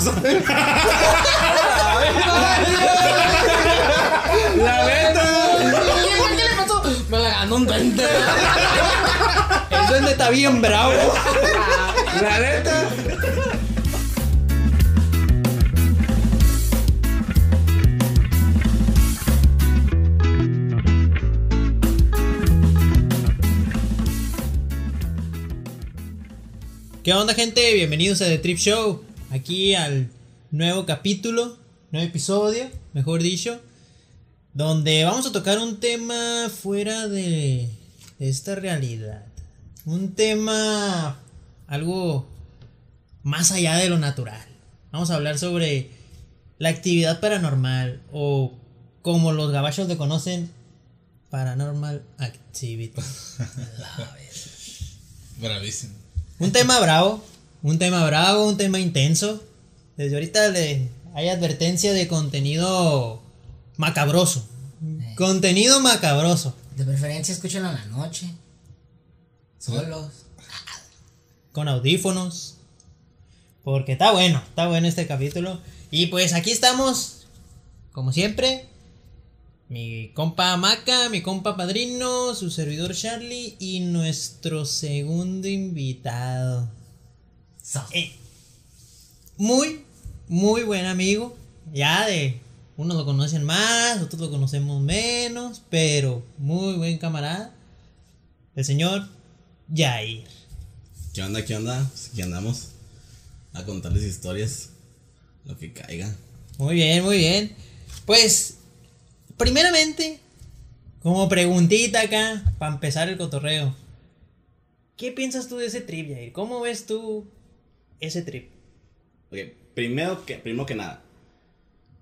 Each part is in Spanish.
casa. La neta. ¿Qué le pasó? Me la ganó un duende. El duende está bien bravo. La neta. ¿Qué onda gente? Bienvenidos a The Trip Show. Aquí al nuevo capítulo, nuevo episodio, mejor dicho, donde vamos a tocar un tema fuera de esta realidad. Un tema algo más allá de lo natural. Vamos a hablar sobre la actividad paranormal o como los gabachos le conocen, Paranormal Activity. Bravísimo. Un tema bravo, un tema bravo, un tema intenso. Desde ahorita le hay advertencia de contenido macabroso. Contenido macabroso. De preferencia escuchen a la noche. Solos. Con audífonos. Porque está bueno, está bueno este capítulo. Y pues aquí estamos, como siempre. Mi compa Maca, mi compa Padrino, su servidor Charlie y nuestro segundo invitado. Eh, muy, muy buen amigo. Ya de. Unos lo conocen más, otros lo conocemos menos, pero muy buen camarada. El señor Jair. ¿Qué onda? ¿Qué onda? Pues aquí andamos a contarles historias. Lo que caiga. Muy bien, muy bien. Pues, primeramente, como preguntita acá, para empezar el cotorreo. ¿Qué piensas tú de ese trip, Jair? ¿Cómo ves tú ese trip? Ok, primero que, primero que nada,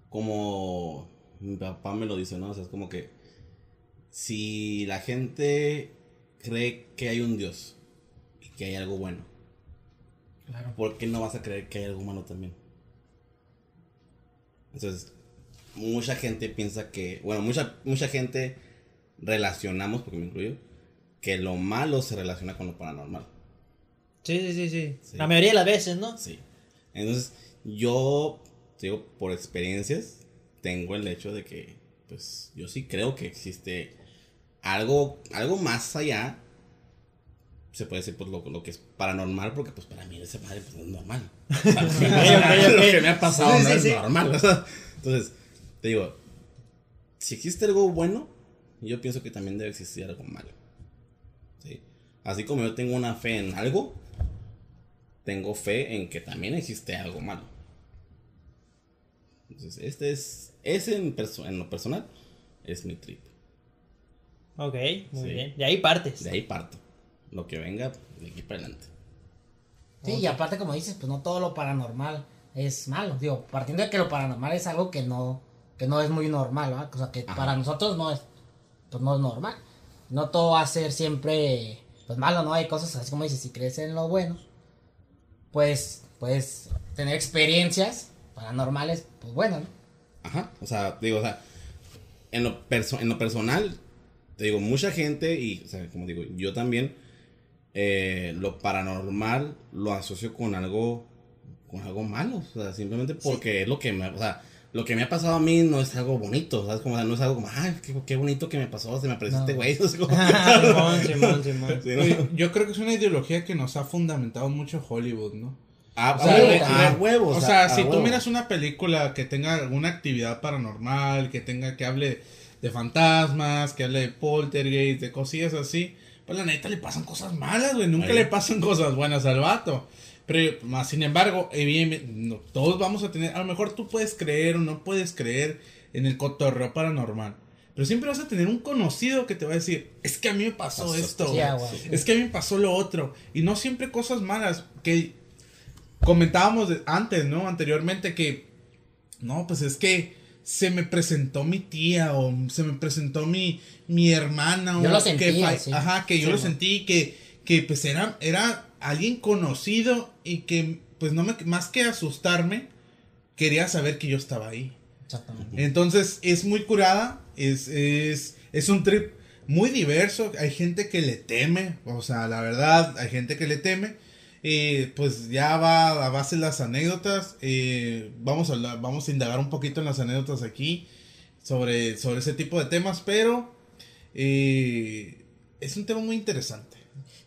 como mi papá me lo dice, ¿no? O sea, es como que si la gente cree que hay un Dios y que hay algo bueno, Claro. ¿por qué no vas a creer que hay algo malo también? Entonces, mucha gente piensa que, bueno, mucha, mucha gente relacionamos, porque me incluyo, que lo malo se relaciona con lo paranormal. Sí, sí, sí, sí. Sí. La mayoría de las veces, ¿no? Sí. Entonces, yo, digo, por experiencias, tengo el hecho de que, pues, yo sí creo que existe algo, algo más allá. Se puede decir, pues, lo, lo que es paranormal, porque, pues, para mí ese padre, pues, no es normal. O sea, lo, que me, ok, ok. lo que me ha pasado Sí, no sí, es sí. normal. o sea. Entonces, te digo, si existe algo bueno, yo pienso que también debe existir algo malo. ¿sí? Así como yo tengo una fe en algo, tengo fe en que también existe algo malo. Entonces, este es, ese en, perso- en lo personal es mi trip. Ok, muy Sí. bien. De ahí partes. De ahí parto. Lo que venga, de aquí para adelante. Sí, y aparte, como dices, pues no todo lo paranormal es malo. Digo, partiendo de que lo paranormal es algo que no, que no es muy normal, ¿verdad? O sea, que Ajá. para nosotros no es, pues no es normal. No todo va a ser siempre, pues malo, ¿no? Hay cosas, así como dices, si crees en lo bueno, pues, puedes tener experiencias paranormales, pues bueno, ¿no? Ajá. O sea, digo, o sea, en lo, perso- en lo personal, te digo, mucha gente, y, o sea, como digo, yo también, eh, lo paranormal lo asocio con algo, con algo malo. O sea, simplemente porque es lo que me, o sea, lo que me ha pasado a mí no es algo bonito, ¿sabes? Como, o sea, no es algo como, ay, qué, qué bonito que me pasó, se me apareció No. este güey. o sea, como- Simón, Simón, Simón. Sí, ¿no? Oye, Yo creo que es una ideología que nos ha fundamentado mucho Hollywood, ¿no? A, O a sea, huevo, a de- huevo, o sea, a si tú huevo. miras una película que tenga alguna actividad paranormal, que tenga que hable de fantasmas, que hable de poltergeist, de cosillas así, pues la neta le pasan cosas malas, güey. Nunca Ahí. le pasan cosas buenas al vato. Pero, más sin embargo, todos vamos a tener, a lo mejor tú puedes creer o no puedes creer en el cotorreo paranormal. Pero siempre vas a tener un conocido que te va a decir, es que a mí me pasó, Pasó esto. Es que a mí me pasó lo otro. Y no siempre cosas malas. Que comentábamos antes, ¿no? Anteriormente que, no, pues es que se me presentó mi tía o se me presentó mi, mi hermana. Yo o lo que fa- sí. Ajá, que yo Sí, lo sentí, que, que pues era, era alguien conocido y que pues no me, más que asustarme, quería saber que yo estaba ahí. Exactamente. Entonces es muy curada, es, es, es un trip muy diverso, hay gente que le teme, o sea, la verdad, hay gente que le teme. eh, pues ya va a base de las anécdotas. eh, vamos, a vamos a indagar un poquito en las anécdotas aquí sobre, sobre ese tipo de temas, pero eh, es un tema muy interesante.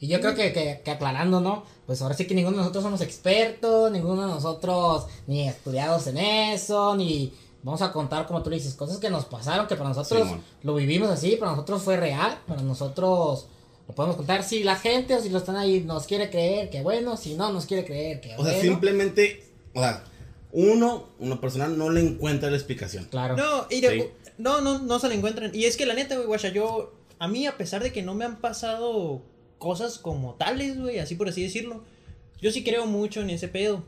Y yo creo que, que, que aclarando, ¿no? Pues ahora sí que ninguno de nosotros somos expertos, ninguno de nosotros ni estudiados en eso, ni vamos a contar, como tú le dices, cosas que nos pasaron, que para nosotros lo vivimos así, para nosotros fue real, para nosotros lo podemos contar. Si la gente o si lo están ahí nos quiere creer, que bueno, si no nos quiere creer, que O sea, bueno. simplemente, o sea, uno, una persona no le encuentra la explicación. Claro. No, y de- Sí. no, no, no se la encuentran. Y es que la neta, güey, guacha, yo, a mí, a pesar de que no me han pasado cosas como tales, güey, así por así decirlo, yo sí creo mucho en ese pedo.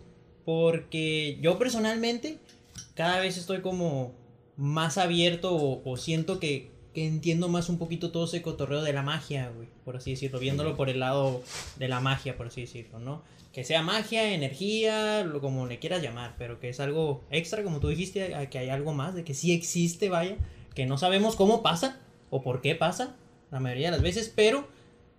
Porque yo personalmente, cada vez estoy como más abierto o, o siento que, que entiendo más un poquito todo ese cotorreo de la magia, güey, por así decirlo, viéndolo por el lado de la magia, por así decirlo, ¿no? Que sea magia, energía, lo como le quieras llamar, pero que es algo extra, como tú dijiste, que hay algo más, de que sí existe, vaya, que no sabemos cómo pasa o por qué pasa, la mayoría de las veces, pero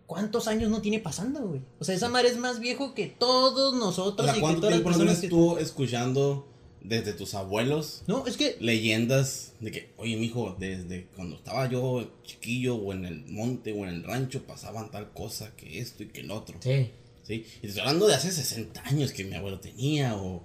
¿cuántos años no tiene pasando, güey? O sea, esa madre es más viejo que todos O nosotros sea, y que ¿cuánto todas las no personas que... tú escuchando desde tus abuelos No, es que leyendas de que, oye, mijo, desde cuando estaba yo chiquillo o en el monte o en el rancho pasaban tal cosa que esto y que el otro? Sí. ¿sí? Y estoy hablando de hace 60 años que mi abuelo tenía, o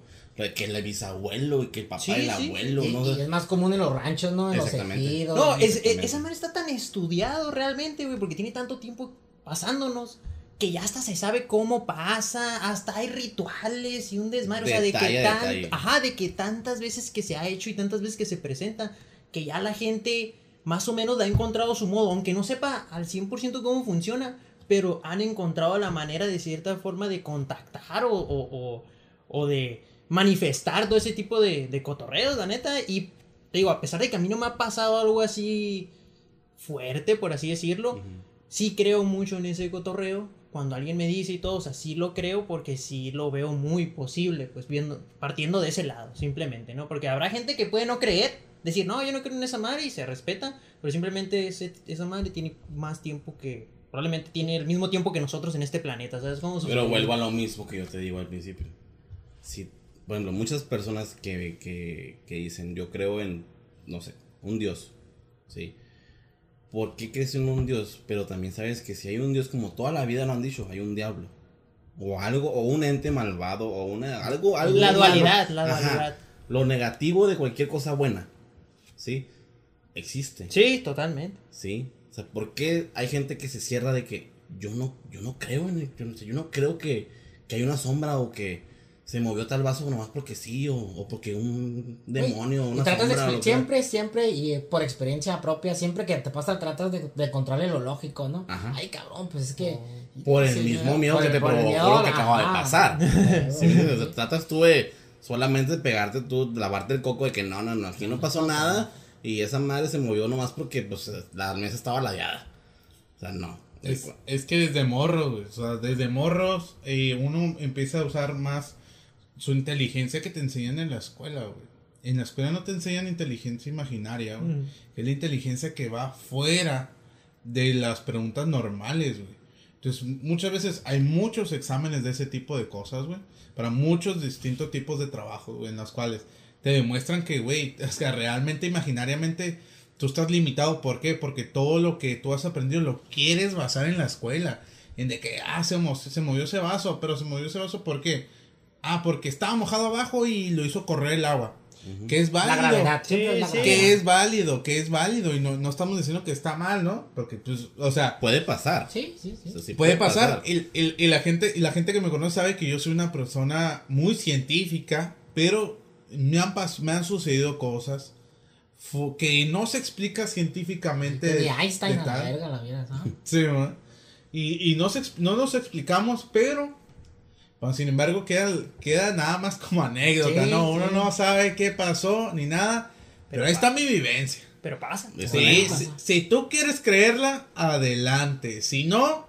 que el bisabuelo y que el papá Sí, del sí. abuelo, Y, ¿no? y es más común en los ranchos, ¿no? En los Exactamente. ejidos. No, es, e- esa madre está tan estudiado realmente, güey, porque tiene tanto tiempo pasándonos que ya hasta se sabe cómo pasa, hasta hay rituales y un desmadre, o sea, de que a tan, detalle. ajá, de que tantas veces que se ha hecho y tantas veces que se presenta, que ya la gente más o menos ha encontrado su modo, aunque no sepa al 100% cómo funciona, pero han encontrado la manera de cierta forma de contactar o, o, o, o de manifestar todo ese tipo de, de cotorreos, la neta, y te digo, a pesar de que a mí no me ha pasado algo así fuerte, por así decirlo. Sí creo mucho en ese cotorreo. Cuando alguien me dice y todo, o sea, sí lo creo porque sí lo veo muy posible, pues viendo, partiendo de ese lado, simplemente, ¿no? Porque habrá gente que puede no creer, decir, no, yo no creo en esa madre y se respeta, pero simplemente ese- esa madre tiene más tiempo que, probablemente tiene el mismo tiempo que nosotros en este planeta, ¿sabes cómo? Pero vuelvo a lo mismo que yo te digo al principio. Si, por ejemplo, muchas personas que, que, que dicen, yo creo en, no sé, un Dios, ¿sí? ¿Por qué crees en un Dios? Pero también sabes que si hay un Dios, como toda la vida lo han dicho, hay un diablo. O algo, o un ente malvado, o una, algo, algo La malo. dualidad, la Ajá. dualidad. Lo negativo de cualquier cosa buena, ¿sí? Existe. Sí, totalmente. Sí. O sea, ¿por qué hay gente que se cierra de que yo no, yo no creo en el, yo no, sé, yo no creo que, que hay una sombra o que se movió tal vaso nomás porque sí o, o porque un demonio, Y una tratas de sombra. sea? siempre, siempre, y por experiencia propia, siempre que te pasa, tratas de, de controlar lo lógico, ¿no? Ajá. Ay, cabrón, pues es que. Por el Sí, mismo miedo Por que el- te provocó miedo, lo que acaba de pasar. Sí, tratas tú de solamente de pegarte tú, de lavarte el coco de que no, no, no, aquí no pasó nada y esa madre se movió nomás porque pues la mesa estaba ladeada. O sea, no. Es, es que desde morros, o sea, desde morros eh, uno empieza a usar más su inteligencia que te enseñan en la escuela, güey. En la escuela no te enseñan inteligencia imaginaria, güey. Mm. Es la inteligencia que va fuera de las preguntas normales, güey. Entonces, muchas veces hay muchos exámenes de ese tipo de cosas, güey. Para muchos distintos tipos de trabajos, güey, en los cuales te demuestran que, güey, es que realmente, imaginariamente, tú estás limitado. ¿Por qué? Porque todo lo que tú has aprendido lo quieres basar en la escuela. En de que, ah, se, mo- se movió ese vaso, pero se movió ese vaso, ¿por qué? Ah, porque estaba mojado abajo y lo hizo correr el agua. Que es La válido gravedad, siempre Sí, la sí. gravedad. que es válido, que es válido y no, no estamos diciendo que está mal, ¿no? Porque pues, o sea, Puede pasar. Sí, sí, sí. O sea, sí puede pasar y, y- y la gente y la gente que me conoce sabe que yo soy una persona muy científica, pero me han pas- me han sucedido cosas que no se explica científicamente De Einstein de a la verga la vida, ¿sabes? Sí, ¿no? Y, y no, se, no nos explicamos, pero bueno, sin embargo queda, queda nada más como anécdota, Sí, ¿no? Uno sí. no sabe qué pasó ni nada, pero, Pero ahí está mi vivencia. Pero pasa. Sí, si, si tú quieres creerla, adelante. Si no,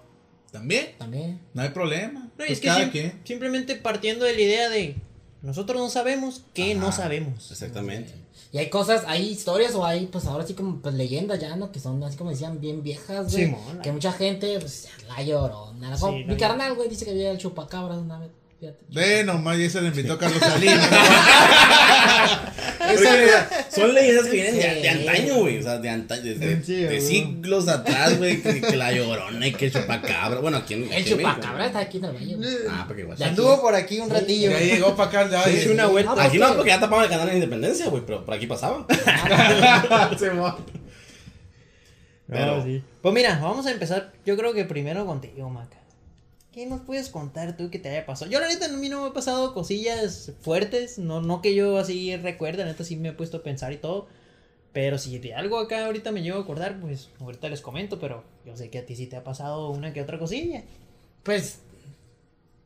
también, También. no hay problema. No, Pues es que cada sim- quien. simplemente partiendo de la idea de Nosotros no sabemos que no sabemos. Exactamente. Y hay cosas, hay historias o hay, pues ahora sí como pues leyendas ya, ¿no? Que son así como decían, bien viejas, güey. Simón, la- que mucha gente, pues, la lloró. Nada. Sí, la mi carnal, güey, dice que había el chupacabras una vez. Fíjate. Ve nomás, y se le invitó a Carlos Salinas. Porque, o sea, son leyendas que vienen de, Sí. de antaño, güey. O sea, de antaño, de, Sí, de siglos atrás, güey. Que, que la llorona y que el chupacabra. Bueno, aquí en El chupacabras está aquí en el valle. Ah, porque igual. Anduvo por aquí un ratillo. Ya llegó para acá. ya, Se hizo una vuelta. Aquí no, porque- ya tapaban el canal de Independencia, güey. Pero por aquí pasaba. Pero- No, sí. Pues mira, vamos a empezar. Yo creo que primero contigo, Maca. ¿Qué nos puedes contar tú que te haya pasado? Yo, la a mí no me ha pasado cosillas fuertes. No, no que yo así recuerde. La sí me he puesto a pensar y todo. Pero si de algo acá ahorita me llego a acordar, pues ahorita les comento. Pero yo sé que a ti sí te ha pasado una que otra cosilla. Pues,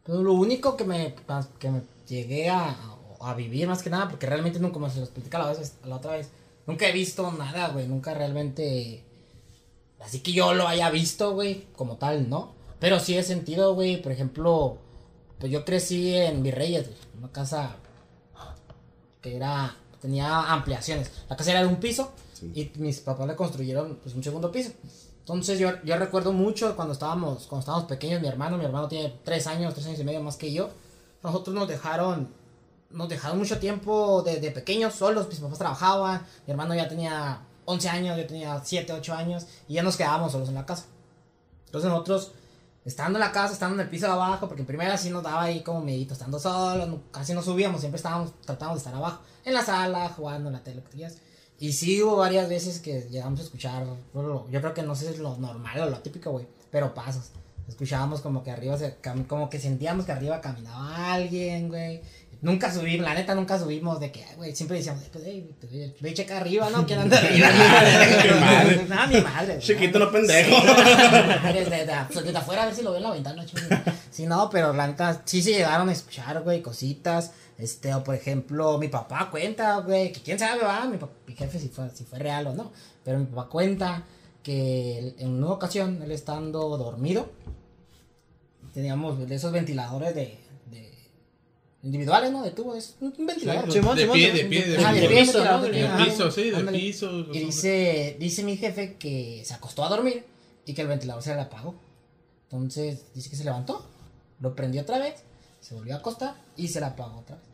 pues, lo único que me, que llegué a, a vivir más que nada, porque realmente nunca, como se los platicaba la, la otra vez, nunca he visto nada, güey, nunca realmente, así que yo lo haya visto, güey, como tal, ¿no? Pero sí he sentido, güey, por ejemplo, pues yo crecí en Virreyes, güey, una casa que era, tenía ampliaciones, la casa era de un piso y mis papás le construyeron pues un segundo piso. Entonces yo, yo recuerdo mucho cuando estábamos, cuando estábamos pequeños, mi hermano, mi hermano tiene tres años, tres años y medio más que yo. Nosotros nos dejaron, nos dejaron mucho tiempo de, de pequeños solos, mis papás trabajaban, mi hermano ya tenía 11 años, yo tenía 7, 8 años y ya nos quedábamos solos en la casa. Entonces nosotros, estando en la casa, estando en el piso de abajo, porque en primera sí nos daba ahí como medito, estando solos, casi no subíamos, siempre estábamos, tratábamos de estar abajo, en la sala, jugando en la tele, lo. Y sí hubo varias veces que llegamos a escuchar, yo creo que no sé si es lo normal o lo típico, güey, pero pasos. Escuchábamos como que arriba, se, como que sentíamos que arriba caminaba alguien, güey. Nunca subimos, la neta nunca subimos de que, güey, siempre decíamos, "Eh, pues, hey, pues, ve, checa arriba, ¿no? ¿Quién anda arriba? No, mi madre. Chiquito, no pendejo. Desde, desde- afuera a ver si lo veo en la ventana, chulo. Sí, no, pero la neta, sí se llegaron a escuchar, güey, cositas. Este, o por ejemplo, mi papá cuenta, güey, que quién sabe, va, mi, mi jefe si fue, si fue real o no. Pero mi papá cuenta que en una ocasión, él estando dormido, teníamos de esos ventiladores de individuales, ¿no? De tubo, es un ventilador. Sí, de pie, de pie, de Ah, pie. de pie, piso, ¿no? de piso, sí, de Ándale. piso. Y dice, dice mi jefe que se acostó a dormir y que el ventilador se le apagó. Entonces dice que se levantó, lo prendió otra vez, se volvió a acostar y se le apagó otra vez.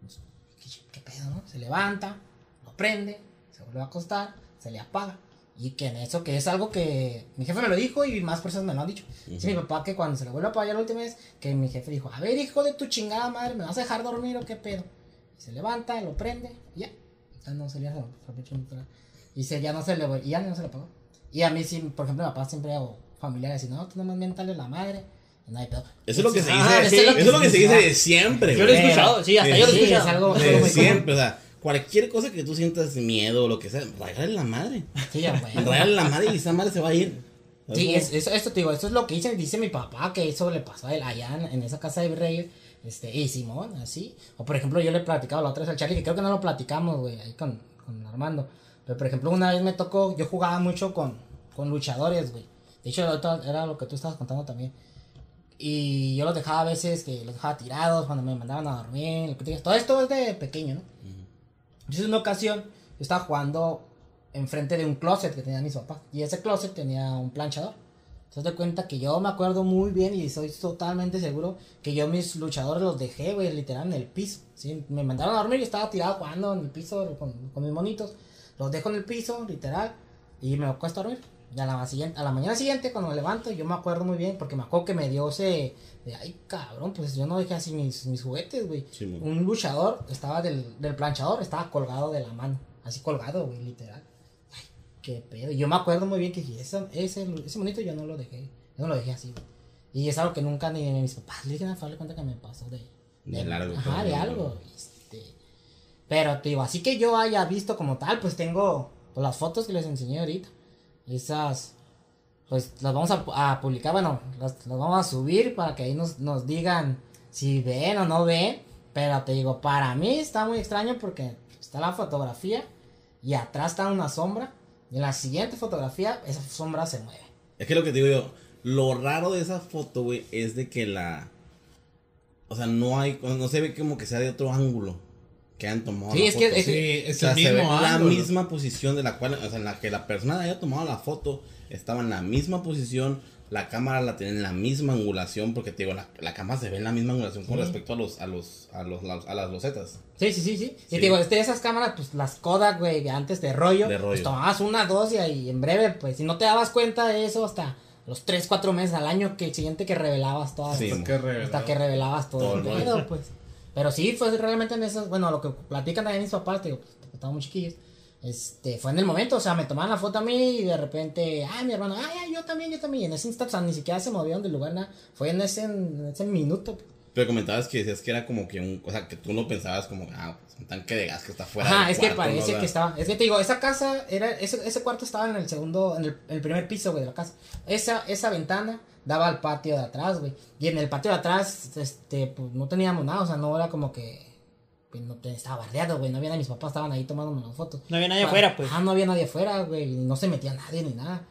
Pues, ¿Qué, qué pedo, no? Se levanta, lo prende, se vuelve a acostar, se le apaga. Y que en eso, que es algo que mi jefe me lo dijo y más personas me lo han dicho. Dice mi papá que cuando se le vuelve a apagar la última vez, que mi jefe dijo, a ver hijo de tu chingada madre, ¿me vas a dejar dormir o qué pedo? Y se levanta, lo prende y ya. Ya no se le hace, y se, ya no se le y ya no se le apagó. Y a mí sí, por ejemplo, mi papá siempre hago familiares y no, tú nomás mientale la madre. No hay pedo. Eso es lo que se Ah, dice. eso es lo que se dice de siempre, Yo lo he escuchado, sí, hasta yo lo he escuchado. algo, es algo De siempre, o sea, cualquier cosa que tú sientas miedo o lo que sea, regálale la madre. Sí, ya, güey. Regálale la madre y esa madre se va a ir. Sí, es, eso, esto te digo, esto es lo que dice, dice mi papá, que eso le pasó a él allá en, en esa casa de Virreyes, este, y Simón, así. O por ejemplo, yo le he platicado la otra vez al Charlie, que creo que no lo platicamos, güey, ahí con, con Armando. Pero por ejemplo, una vez me tocó, yo jugaba mucho con, con luchadores, güey. De hecho, era lo que tú estabas contando también. Y yo los dejaba a veces, que los dejaba tirados cuando me mandaban a dormir, lo que te digas. Todo esto es de pequeño, ¿no? Entonces, en una ocasión, yo estaba jugando enfrente de un closet que tenían mis papás. Y ese closet tenía un planchador. Entonces, te cuenta que yo me acuerdo muy bien y soy totalmente seguro que yo mis luchadores los dejé, güey, literal en el piso. ¿sí? Me mandaron a dormir y estaba tirado jugando en el piso con, mis monitos. Los dejo en el piso, literal, y me acuesto a dormir. Y a la, a la mañana siguiente, cuando me levanto, yo me acuerdo muy bien, porque me acuerdo que me dio ese. De, ay, cabrón, pues yo no dejé así mis, mis juguetes, güey. Sí, un luchador estaba del, del planchador, estaba colgado de la mano. Así colgado, güey, literal. Ay, qué pedo. Yo me acuerdo muy bien que dije, ese, ese, ese monito yo no lo dejé. Yo no lo dejé así, güey. Y es algo que nunca ni mis papás le dije a darle cuenta que me pasó de. De largo, Ajá, de algo. Este. Pero te digo, así que yo haya visto como tal, pues tengo pues, las fotos que les enseñé ahorita. Esas, pues las vamos a, a publicar, bueno, las, las vamos a subir para que ahí nos, nos digan si ven o no ven. Pero te digo, para mí está muy extraño porque está la fotografía y atrás está una sombra. Y en la siguiente fotografía, esa sombra se mueve. Es que lo que te digo yo, lo raro de esa foto, güey, es de que la. o sea, no hay, no se ve como que sea de otro ángulo que han tomado. Sí, la es que- foto. es que- Sí, es o sea, el se ve mismo la misma posición de la cual, o sea, en la que la persona haya tomado la foto, estaba en la misma posición, la cámara la tiene en la misma angulación, porque te digo, la, la cámara se ve en la misma angulación con respecto a los, a los, a los, a las losetas. Sí, sí, sí, sí. Y Sí. te digo, este, esas cámaras, pues las Kodak, güey, de antes de rollo. De rollo. Pues tomabas una, dos y, ahí en breve, pues si no te dabas cuenta de eso hasta los 3, 4 meses al año que el siguiente que revelabas todas. Sí, Hasta que revelaba. hasta que revelabas todo, Todo el pedo, pues. Pero sí, fue realmente en esas, bueno, lo que platican también mis papás, te digo, pues, estaban muy chiquillos. Este, fue en el momento, o sea, me tomaban la foto a mí y de repente, ay, mi hermano, ay, yo también, yo también. Y en ese instante, o sea, ni siquiera se movieron del lugar, nada. Fue en ese, en ese minuto. Pero comentabas que decías que era como que un, o sea, que tú no pensabas como, ah, pues, un tanque de gas que está fuera del es que parece O sea, que estaba. Es que te digo, esa casa, era ese, ese cuarto estaba en el segundo, en el, en el primer piso, güey, de la casa. Esa, esa ventana daba al patio de atrás, güey. Y en el patio de atrás, este, pues no teníamos nada, o sea, no era como que. Pues, no te- estaba bardeado, güey. No había nadie, mis papás estaban ahí tomándome las fotos. No había nadie Ah, afuera, pues. Ajá, no había nadie afuera, güey. No se metía nadie ni nada.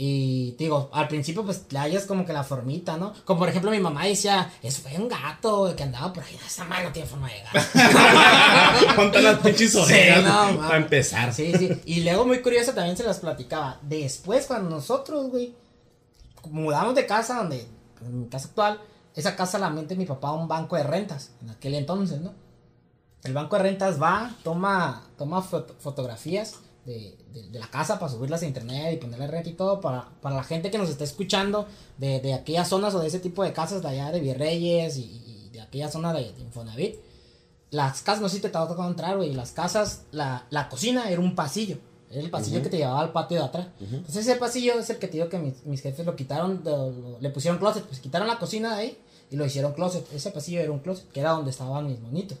Y te digo, al principio pues le hayas como que la formita, ¿no? Como por ejemplo mi mamá decía, eso fue un gato que andaba por ahí, esa madre no tiene forma de gato. Ponte las pinches Sí, orejas no, para empezar. Sí, sí. Y luego muy curioso también se las platicaba. Después cuando nosotros, güey, mudamos de casa donde, en mi casa actual, esa casa la mente mi papá a un banco de rentas, en aquel entonces, ¿no? El banco de rentas va, toma, toma foto- fotografías de, de- de la casa para subirlas a internet y ponerle renta y todo para, para la gente que nos está escuchando de, de aquellas zonas o de ese tipo de casas de allá de Virreyes y, y de aquella zona de, Infonavit. Las casas, no sé si te tocó entrar, güey, las casas, la, la cocina era un pasillo. Era el pasillo que te llevaba al patio de atrás. Entonces ese pasillo es el que te digo que mis, mis jefes lo quitaron, lo- le pusieron closet, pues quitaron la cocina de ahí y lo hicieron closet. Ese pasillo era un closet, que era donde estaban mis monitos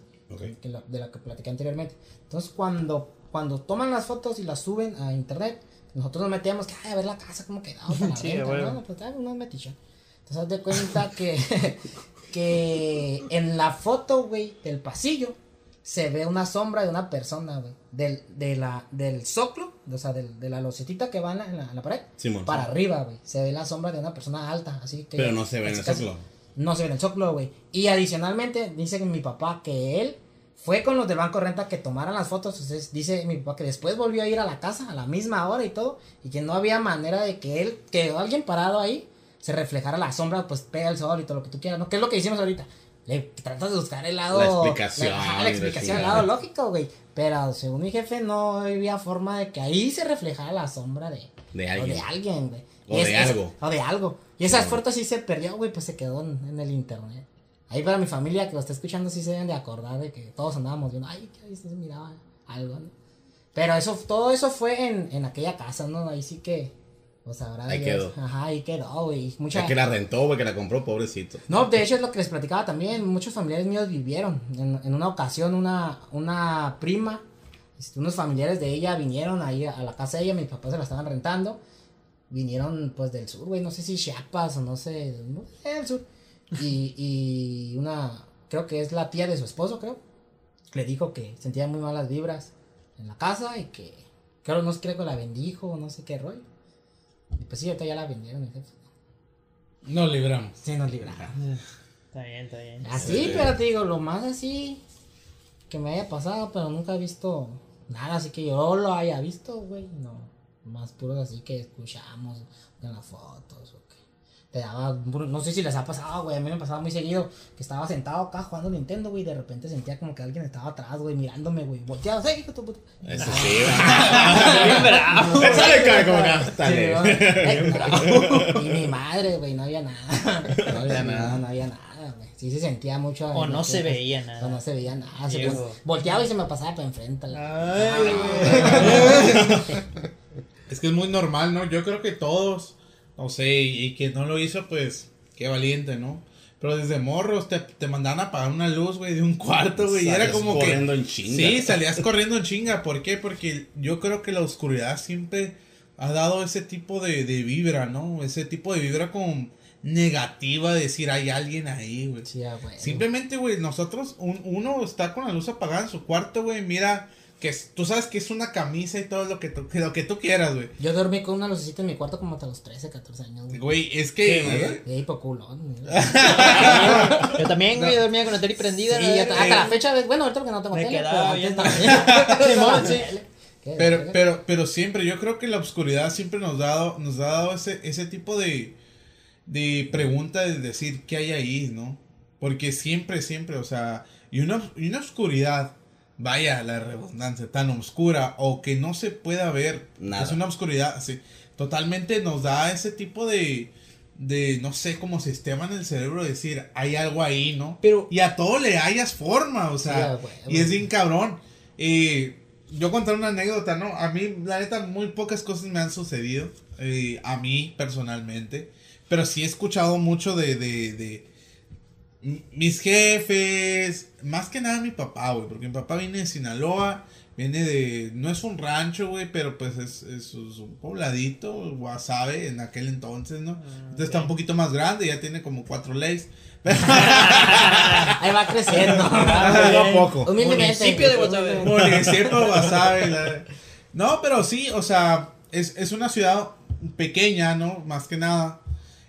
Que la- de la que platiqué anteriormente. Entonces, cuando, cuando toman las fotos y las suben a internet, nosotros nos metíamos que, ay, a ver la casa, cómo quedaba Sí, renta, güey. ¿no? Pues, ah, metichón. Entonces, haz de cuenta que, que en la foto, güey, del pasillo, se ve una sombra de una persona, güey. Del, de la, del soclo, o sea, del- de la locetita que va en la, en la- en la pared, para arriba, güey. Se ve la sombra de una persona alta, así que... Pero no se ve en el zócalo. No se ve en el zócalo, güey. Y adicionalmente, dice mi papá que él fue con los del banco renta que tomaran las fotos. Entonces, dice mi papá que después volvió a ir a la casa a la misma hora y todo. Y que no había manera de que él, que alguien parado ahí, se reflejara la sombra, pues pega el sol y todo lo que tú quieras, ¿no? Que es lo que hicimos ahorita. Le tratas de buscar el lado. La explicación La, explicación, el lado lógico, güey. Pero según mi jefe, no había forma de que ahí se reflejara la sombra de, De o alguien. de alguien, güey. O Y de algo. O de algo. Y esas Sí. fotos sí se perdió, güey, pues se quedó en, en el internet. Ahí para mi familia que lo está escuchando sí se deben de acordar de que todos andábamos viendo, ay, que ahí se miraba algo, ¿no? Pero eso, todo eso fue en, en aquella casa, ¿no? Ahí sí que, pues ahora Ahí quedó. Ajá, ahí quedó, güey. Mucha... El que la rentó, güey, que la compró, pobrecito. No, de hecho es lo que les platicaba también. Muchos familiares míos vivieron. En, en una ocasión, una, una prima, este, unos familiares de ella vinieron ahí a la casa de ella. Mis papás se la estaban rentando. Vinieron pues del sur, güey. No sé si Chiapas o no sé. no, del sur. Y, y una, creo que es la tía de su esposo, creo. Le dijo que sentía muy malas vibras en la casa y que, creo, no sé, creo que la bendijo, no sé qué rollo. Y pues sí, ahorita ya la vendieron. Nos libramos. Sí, nos libraron. Está bien, está bien. Así, Sí. pero te digo, lo más así que me haya pasado, pero nunca he visto nada así que yo lo haya visto, güey. No, más puros así que escuchamos en las fotos o que te daba, no sé si les ha pasado, güey, a mí me pasaba muy seguido que estaba sentado acá jugando Nintendo, güey, y de repente sentía como que alguien estaba atrás, güey, mirándome, güey, volteado, "Ey, hijo de tu puta". Eso sí, güey. Eso le cae como que hasta Sí, le- güey. Ey, bravo. Y mi madre, güey, no había nada. No había nada. No, no había nada, güey. Sí se sentía mucho. O no se veía nada. O no se veía nada. Volteaba y se me pasaba por enfrente. Ay, Es que es muy normal, ¿no? Yo creo que todos, no sé, y, y quien no lo hizo, pues, qué valiente, ¿no? Pero desde morros te, te mandaban a apagar una luz, güey, de un cuarto, güey. Y era Salías como corriendo que... en chinga. Sí, salías corriendo en chinga. ¿Por qué? Porque yo creo que la oscuridad siempre ha dado ese tipo de, de vibra, ¿no? Ese tipo de vibra como negativa de decir hay alguien ahí, güey. Sí, güey. Simplemente, güey, nosotros, un- uno está con la luz apagada en su cuarto, güey, mira que es- tú sabes que es una camisa y todo lo que tú, que lo que tú quieras, güey. Yo dormí con una lucecita en mi cuarto como hasta los 13, 14 años, güey. Güey, es que. Y ahí por culo. Yo también, güey, dormía con la tele prendida. Sí, la hasta, hasta la fecha, bueno, ahorita porque no tengo Me tele. quedaba pero antes sí. Pero, pero, pero siempre, yo creo que la oscuridad siempre nos, dado, nos ha dado ese, ese tipo de, de pregunta de decir qué hay ahí, ¿no? Porque siempre, siempre, o sea, y una, y una oscuridad, vaya la redundancia, tan oscura o que no se pueda ver, Nada. es una oscuridad, así, totalmente nos da ese tipo de, de, no sé, como sistema en el cerebro de decir, hay algo ahí, ¿no? Pero- y a todo le hayas forma, o sea, y es bien cabrón. Eh, yo contar una anécdota, ¿no? A mí, la neta, muy pocas cosas me han sucedido. eh, a mí, personalmente. Pero sí he escuchado mucho de, de, de m- mis jefes. Más que nada mi papá, güey. Porque mi papá viene de Sinaloa. Viene de. No es un rancho, güey. Pero pues es, es, es un pobladito. Guasave en aquel entonces, ¿no? Entonces está un poquito más grande. Ya tiene como cuatro leyes. Ahí va creciendo. Poco a poco. Municipio de Guasave. Municipio de Guasave. No, pero sí, o sea, es, es una ciudad pequeña, ¿no? Más que nada.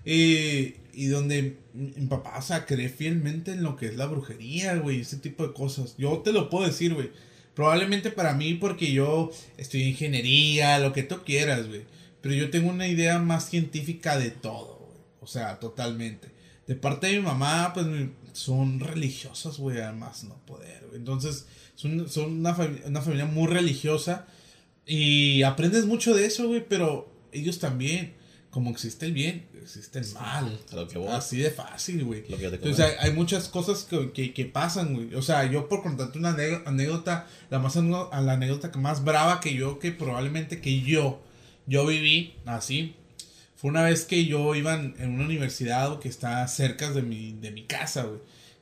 Y donde mi papá, o sea, cree fielmente en lo que es la brujería, güey, ese tipo de cosas. Yo te lo puedo decir, güey. Probablemente para mí, porque yo estudié ingeniería, lo que tú quieras, güey. Pero yo tengo una idea más científica de todo, güey. O sea, totalmente. De parte de mi mamá, pues son religiosas, güey, además no poder, güey. Entonces, son, una, una familia muy religiosa y aprendes mucho de eso, güey, pero ellos también, como existe el bien, existe el mal. A lo que. Así de fácil, güey. Lo que yo te Entonces comento. hay, hay muchas cosas que, que, que pasan, güey. O sea, yo por contarte una anécdota, la más ano- la anécdota que más brava que yo, que probablemente que yo, yo viví así, fue una vez que yo iba en, en una universidad que está cerca de mi, de mi casa, güey.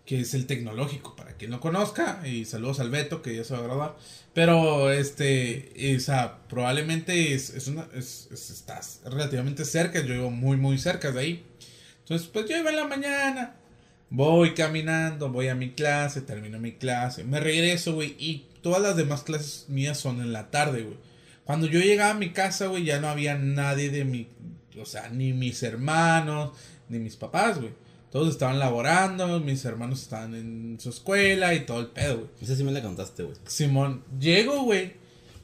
Que es el tecnológico, para quien no conozca. Y saludos al Beto, que ya se va a graduar. Pero, este, o sea, probablemente es, es una, es, es- estás relativamente cerca. Yo vivo muy, muy cerca de ahí. Entonces, pues yo iba en la mañana. Voy caminando, voy a mi clase, termino mi clase, me regreso, güey. Y todas las demás clases mías son en la tarde, güey. Cuando yo llegaba a mi casa, güey, ya no había nadie de mi. O sea, ni mis hermanos, ni mis papás, güey. Todos estaban laborando, mis hermanos estaban en su escuela y todo el pedo, güey. Esa sí me la contaste, güey. Simón, llego, güey.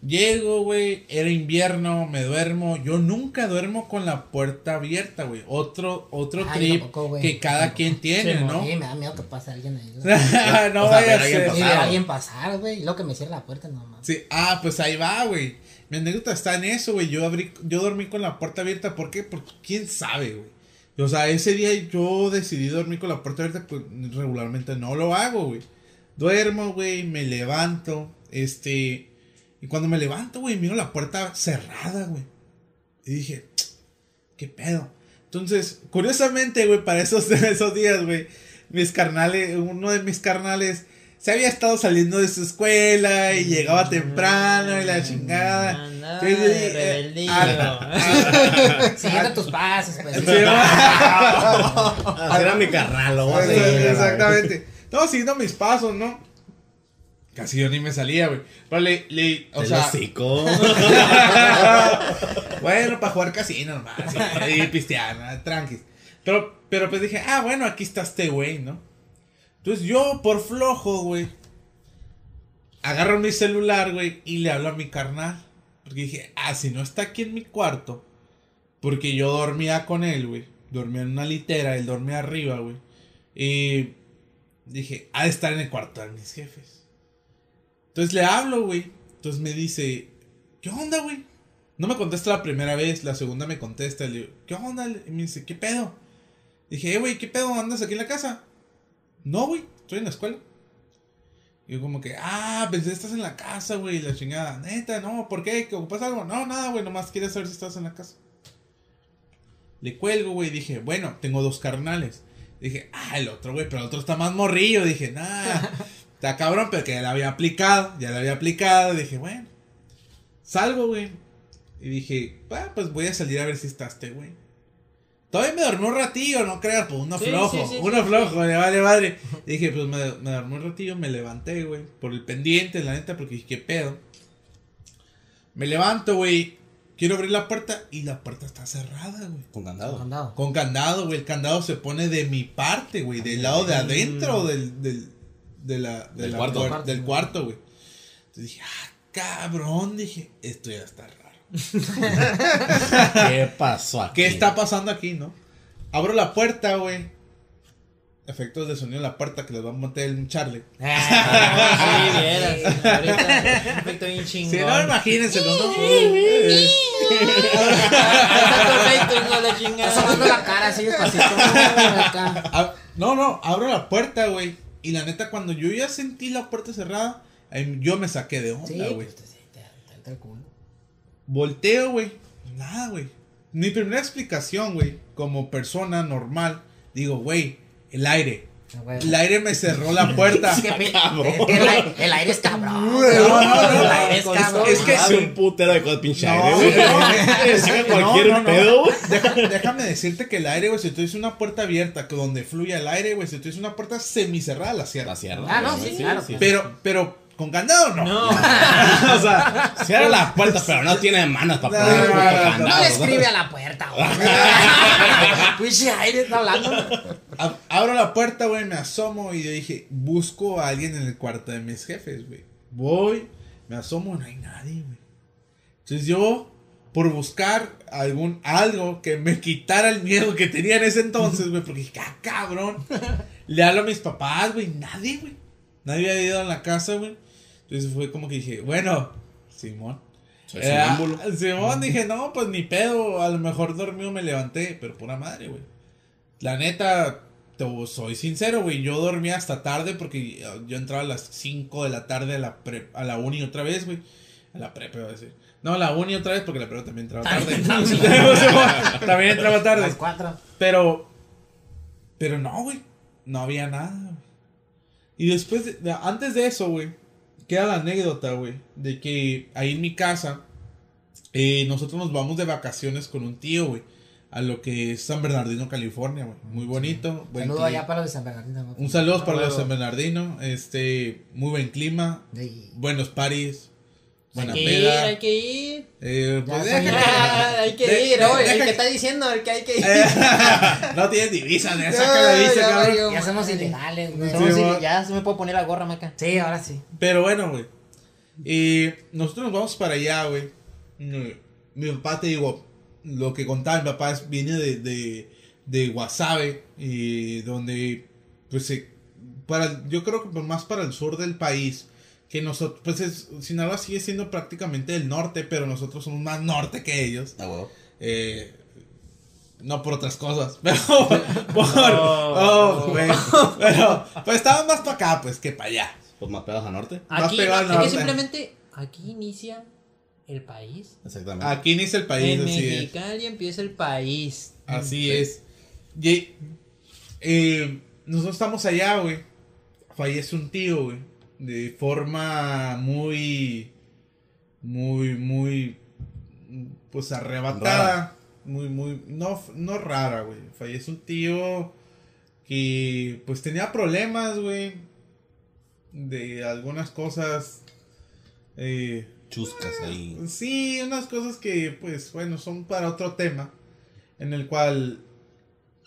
Llego, güey. Era invierno, me duermo. Yo nunca duermo con la puerta abierta, güey. Otro, otro Ay, trip tampoco, que cada quien tiene, Simón. ¿no? Sí, me da miedo que pase alguien ahí. güey. no O sea, vaya a alguien ser. Sí, ver pasar. a alguien pasar, güey. Y luego que me cierre la puerta, no mames. Sí, ah, pues ahí va, güey. Mi anécdota está en eso, güey. Yo abrí, yo dormí con la puerta abierta. ¿Por qué? Porque quién sabe, güey. O sea, ese día yo decidí dormir con la puerta abierta. Pues regularmente no lo hago, güey. Duermo, güey. Me levanto. Este. Y cuando me levanto, güey, miro la puerta cerrada, güey. Y dije, ¿qué pedo? Entonces, curiosamente, güey, para esos, esos días, güey, mis carnales, uno de mis carnales se había estado saliendo de su escuela y llegaba temprano y la chingada. Eh, ah, Siguiendo tus pasos, pues. Era mi carnal, güey. Exactamente. No, siguiendo mis pasos, ¿no? Casi yo ni me salía, güey. Pero le, le, o sea, bueno, para jugar casino nomás. sí, Y pistear, ¿no? tranquis. Pero, pero pues dije, ah, bueno, aquí está este güey, ¿no? Entonces yo, por flojo, güey, agarro mi celular, güey, y le hablo a mi carnal. Porque dije, ah, si no está aquí en mi cuarto, porque yo dormía con él, güey. Dormía en una litera, él dormía arriba, güey. Y dije, ha de estar en el cuarto de mis jefes. Entonces le hablo, güey. Entonces me dice, ¿qué onda, güey? No me contesta la primera vez, la segunda me contesta. Le digo, ¿qué onda? Y me dice, ¿qué pedo? Dije, eh, güey, ¿qué pedo? ¿Andas aquí en la casa? No, güey, estoy en la escuela. Y yo como que, ah, pensé estás en la casa, güey, la chingada. Neta, no, ¿por qué? ¿Que ocupas algo? No, nada, güey, nomás quería saber si estás en la casa. Le cuelgo, güey, dije, bueno, tengo dos carnales. Dije, ah, el otro, güey, pero el otro está más morrillo. Dije, nah, está cabrón, pero que ya la había aplicado, ya la había aplicado. Dije, bueno, salgo, güey. Y dije, ah, pues voy a salir a ver si está este, güey. Todavía me dormí un ratillo, no creas, pues uno Sí, flojo, sí, sí, uno sí, flojo, me vale madre. Dije, pues me, me dormí un ratillo, me levanté, güey, por el pendiente, la neta, porque dije, ¿qué pedo? Me levanto, güey. Quiero abrir la puerta y la puerta está cerrada, güey. Con candado. Candado. Con candado, güey. El candado se pone de mi parte, güey. Del lado de adentro del, del, de la, de Del la cuarto. del cuarto, güey. Entonces dije, ah, cabrón. Dije, esto ya está raro. ¿Qué pasó aquí? ¿Qué está pasando aquí, no? Abro la puerta, güey. Efectos de sonido en la puerta que les va a meter el Charlie. Ah, sí, vieras. Ahorita, un efecto bien chingón. Si no, imagínenselo, ¿no? Está perfecto, hijo de la chingada. Está sonando la cara así despacito. Ah, No, no, abro la puerta, güey. Y la neta, cuando yo ya sentí la puerta cerrada, yo me saqué de Sí, onda, güey. pues te, te, te, te el culo. Volteo, güey. Nada, güey. Mi primera explicación, güey, como persona normal, digo, güey, el aire. Ah. El aire me cerró la puerta. Es que, el, aire, el aire es cabrón. no, no, el aire es no, cabrón. es que Es sí. un putero de cosas pinche No, aire, no. Cualquier No, no, no. pedo, güey. Deja- déjame decirte que el aire, güey, si tú dices una puerta abierta, que donde fluye el aire, güey, si tú dices una puerta semicerrada, la cierra. La cierra. Ah, no, güey, sí, claro. Pero, pero, ¿con candado no? No. o sea, cierra las puertas, pero no tiene manos para No, poner no, no, no, le escribe a la puerta, güey. Pinche aire está hablando. Ab- Abro la puerta, güey, me asomo y yo dije, busco a alguien en el cuarto de mis jefes, güey. Voy, me asomo, no hay nadie, güey. Entonces yo, por buscar algún algo que me quitara el miedo que tenía en ese entonces, güey, porque dije, ah, cabrón. Le hablo a mis papás, güey, nadie, güey. Nadie había ido a la casa, güey. Entonces fue como que dije, bueno, Simón. Eh, Simón, dije, no, pues ni pedo, a lo mejor dormido me levanté, pero pura madre, güey. La neta, te soy sincero, güey, yo dormía hasta tarde porque yo- yo entraba a las 5 de la tarde a la pre- a la uni otra vez, güey. A la prepa, iba a decir. No, a la uni otra vez porque la prepa también entraba tarde. también entraba A tarde. las cuatro. Pero, pero no, güey. No había nada, güey. Y después, de- de- antes de eso, güey, queda la anécdota, güey, de que ahí en mi casa, eh, nosotros nos vamos de vacaciones con un tío, güey, a lo que es San Bernardino, California, güey. Muy bonito. buen Saludo clima. allá para los de San Bernardino. ¿no? Un saludo para los de San Bernardino, este, muy buen clima, Sí. buenos paris, Hay buena que ir, peda. hay que ir. Eh, pues Ya, Ah, hay que de- ir, de- oye, el deja- que está diciendo, el que hay que ir. no tienes divisa, saca la Ya, divisa, ya cabrón. valió. Ya somos ilegales, güey. Somos ya se me puedo poner la gorra, maca. Sí, ahora sí. Pero bueno, güey. Y nosotros nos vamos para allá, güey. Mi, mi papá, te digo, lo que contaba mi papá es, viene de, de, de Guasave, y donde, pues, se- para, yo creo que más para el sur del país, que nosotros, pues, es, Sinaloa sigue siendo prácticamente el norte, pero nosotros somos más norte que ellos. Ah, huevo. Eh, no por otras cosas, pero por, oh, güey. pero, pues estamos más para acá, pues, que para allá. Pues más pegados a norte. Más Aquí, pegado al aquí norte. simplemente, aquí inicia el país. Exactamente. Aquí inicia el país, en así es. Mexicali empieza el país. Así es. Y, eh, nosotros estamos allá, güey. Fallece un tío, güey. De forma muy. Muy, muy. Pues arrebatada. Rara. Muy, muy. No, no rara, güey. Fallece un tío que. Pues tenía problemas, güey. De algunas cosas. Eh, Chuscas ahí. Sí, unas cosas que, pues, bueno, son para otro tema. En el cual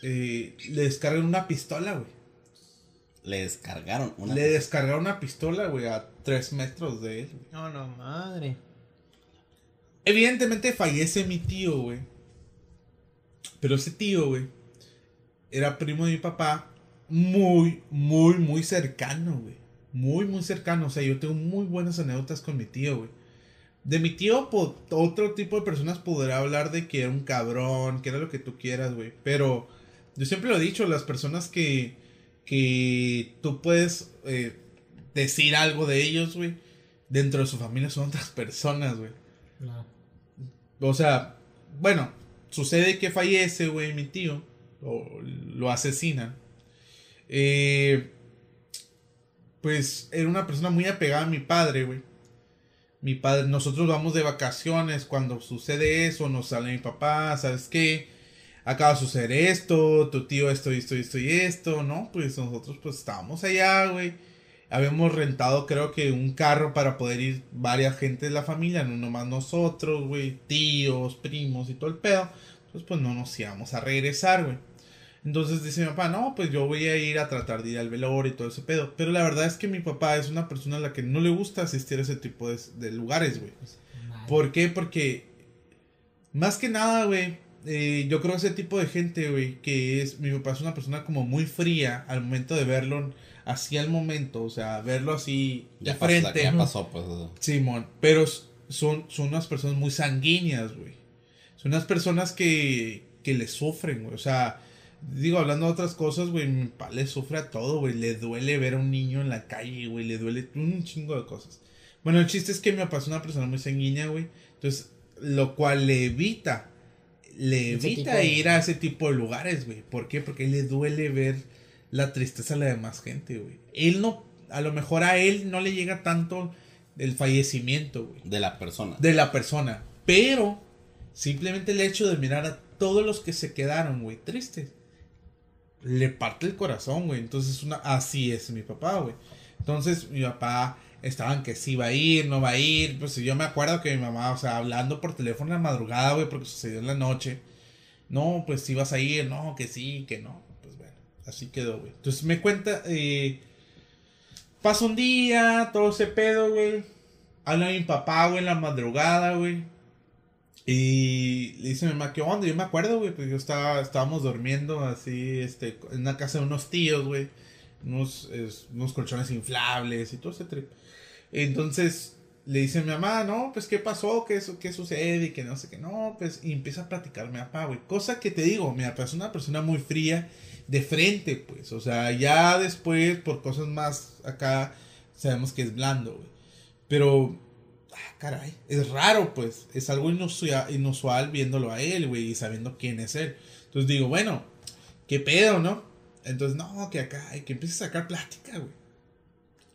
eh, le descargan una pistola, güey. Le descargaron una. Le descargaron una pistola, güey, a tres metros de él. No, no, madre. Evidentemente fallece mi tío, güey. Pero ese tío, güey, era primo de mi papá. Muy, muy, muy cercano, güey. Muy, muy cercano. O sea, yo tengo muy buenas anécdotas con mi tío, güey. De mi tío, po- otro tipo de personas podrá hablar de que era un cabrón, que era lo que tú quieras, güey. Pero yo siempre lo he dicho, las personas que, que tú puedes eh, decir algo de ellos, güey, dentro de su familia son otras personas, güey. O sea, bueno, sucede que fallece, güey, mi tío. O lo asesinan. Eh, pues era una persona muy apegada a mi padre, güey. Mi padre, nosotros vamos de vacaciones cuando sucede eso, nos sale mi papá, ¿sabes qué? Acaba de suceder esto, tu tío esto, esto, esto y esto, ¿no? Pues nosotros pues estábamos allá, güey. Habíamos rentado, creo que un carro para poder ir varias gente de la familia, no nomás nosotros, güey, tíos, primos y todo el pedo. Entonces, pues no nos íbamos a regresar, güey. Entonces dice mi papá, no, pues yo voy a ir a tratar de ir al velorio y todo ese pedo. Pero la verdad es que mi papá es una persona a la que no le gusta asistir a ese tipo de, de lugares, güey. ¿Por qué? Porque más que nada, güey, eh, yo creo ese tipo de gente, güey, que es, mi papá es una persona como muy fría al momento de verlo, así al momento, o sea, verlo así de Ya, pasó, frente. ya pasó, pues. Simón, pero son, son unas personas muy sanguíneas, güey. Son unas personas que, que le sufren, güey. O sea, digo, hablando de otras cosas, güey, mi papá le sufre a todo, güey. Le duele ver a un niño en la calle, güey. Le duele un chingo de cosas. Bueno, el chiste es que mi papá es una persona muy sanguínea, güey. Entonces, lo cual le evita, le evita tipo ir a ese tipo de lugares, güey. ¿Por qué? Porque le duele ver la tristeza de la demás gente, güey. Él no, a lo mejor a él no le llega tanto el fallecimiento, güey, De la persona. de la persona. Pero simplemente el hecho de mirar a todos los que se quedaron, güey, tristes, le parte el corazón, güey. Entonces, una, así es mi papá, güey. Entonces, mi papá estaban que sí va a ir, no va a ir. Pues yo me acuerdo que mi mamá, o sea, hablando por teléfono en la madrugada, güey, porque sucedió en la noche. No, pues si vas a ir, no, que sí, que no. Pues así quedó, güey. Entonces me cuenta, eh, pasa un día, todo ese pedo, güey. Habla mi papá, güey, en la madrugada, güey. Y le dice a mi mamá, ¿qué onda? Yo me acuerdo, güey, pues yo estaba, estábamos durmiendo así, este, en una casa de unos tíos, güey. Unos, es, unos colchones inflables y todo ese trip. Entonces le dice a mi mamá, no, pues qué pasó, qué, su- qué sucede y que no sé qué, no, pues empieza a platicar mi papá, güey. Cosa que te digo, mi papá es una persona muy fría de frente, pues, o sea, ya después por cosas más acá sabemos que es blando, güey. Pero, ah, caray, es raro, pues, es algo inusual, viéndolo a él, güey, y sabiendo quién es él. Entonces digo, bueno, qué pedo, ¿no? Entonces, no, que acá, que empieza a sacar plática, güey.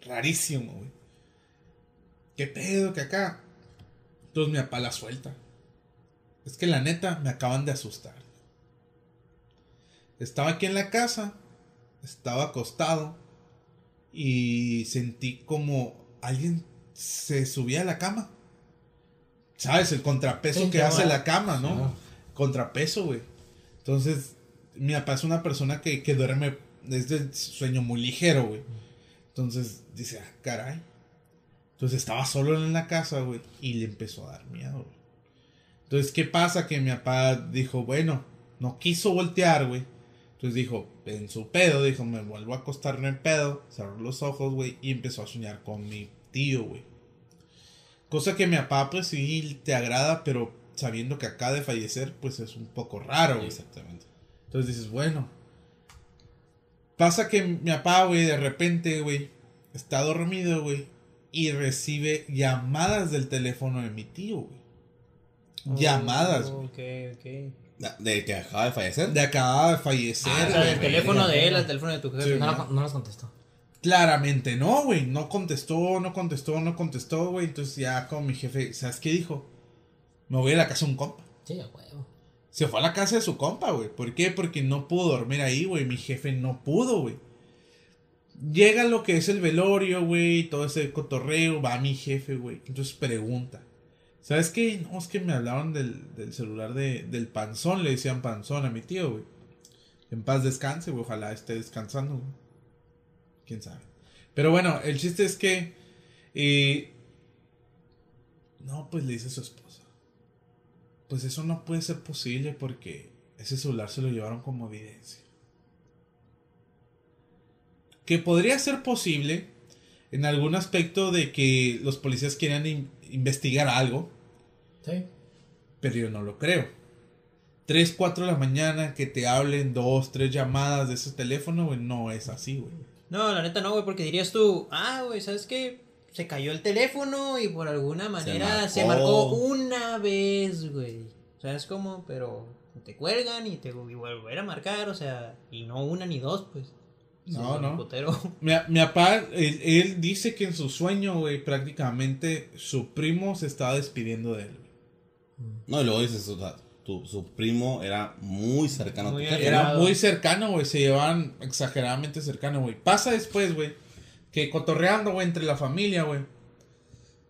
Rarísimo, güey. ¿Qué pedo que acá? Entonces mi papá la suelta. Es que la neta me acaban de asustar. Estaba aquí en la casa, estaba acostado y sentí como alguien se subía a la cama. ¿Sabes? El contrapeso que hace la cama, ¿no? Contrapeso, güey. Entonces, mi papá es una persona que, que duerme desde sueño muy ligero, güey. Entonces dice, ah, caray. Entonces estaba solo en la casa, güey, y le empezó a dar miedo, güey. Entonces, ¿qué pasa? Que mi papá dijo, bueno, no quiso voltear, güey. Entonces dijo, en su pedo, dijo, me vuelvo a acostarme en pedo, cerró los ojos, güey, y empezó a soñar con mi tío, güey. Cosa que mi papá, pues sí, te agrada, pero sabiendo que acaba de fallecer, pues es un poco raro, güey. Exactamente. Entonces dices, bueno. Pasa que mi papá, güey, de repente, güey, está dormido, güey, y recibe llamadas del teléfono de mi tío, güey. Llamadas, güey. Ok, ok. De que acaba de fallecer. De acababa de fallecer, Ah, o sea, güey. del teléfono de él al teléfono de tu jefe. Sí, No, ¿no? lo- no los contestó. Claramente no, güey. No contestó, no contestó, no contestó, güey. Entonces ya con mi jefe, ¿sabes qué dijo? Me voy a la casa de un compa. Sí, a huevo. Se fue a la casa de su compa, güey. ¿Por qué? Porque no pudo dormir ahí, güey. Mi jefe no pudo, güey. Llega lo que es el velorio, güey. Todo ese cotorreo. Va mi jefe, güey. Entonces pregunta. ¿Sabes qué? No, es que me hablaron del, del celular de, del panzón. Le decían panzón a mi tío, güey. En paz descanse, güey. Ojalá esté descansando, güey. Quién sabe. Pero bueno, el chiste es que. eh, no, pues le dice a su esposa. Pues eso no puede ser posible porque ese celular se lo llevaron como evidencia. Que podría ser posible en algún aspecto de que los policías quieran investigar algo, Sí. pero yo no lo creo. 3, 4 de la mañana que te hablen dos, tres llamadas de ese teléfono, güey, no es así, güey. No, la neta no, güey, porque dirías tú, ah, güey, ¿sabes qué? Se cayó el teléfono y por alguna manera se marcó, marcó. una vez, güey. ¿Sabes cómo? Pero te cuelgan y te y volver a marcar, o sea, y no una ni dos, pues. No, no. putero. Mi, mi papá, él, él dice que en su sueño, güey, prácticamente su primo se estaba despidiendo de él. güey. No, y luego dices, o sea, tu, su primo era muy cercano a tu jefe. Era muy cercano, güey. Se llevaban exageradamente cercano, güey. Pasa después, güey. que cotorreando, güey, entre la familia, güey.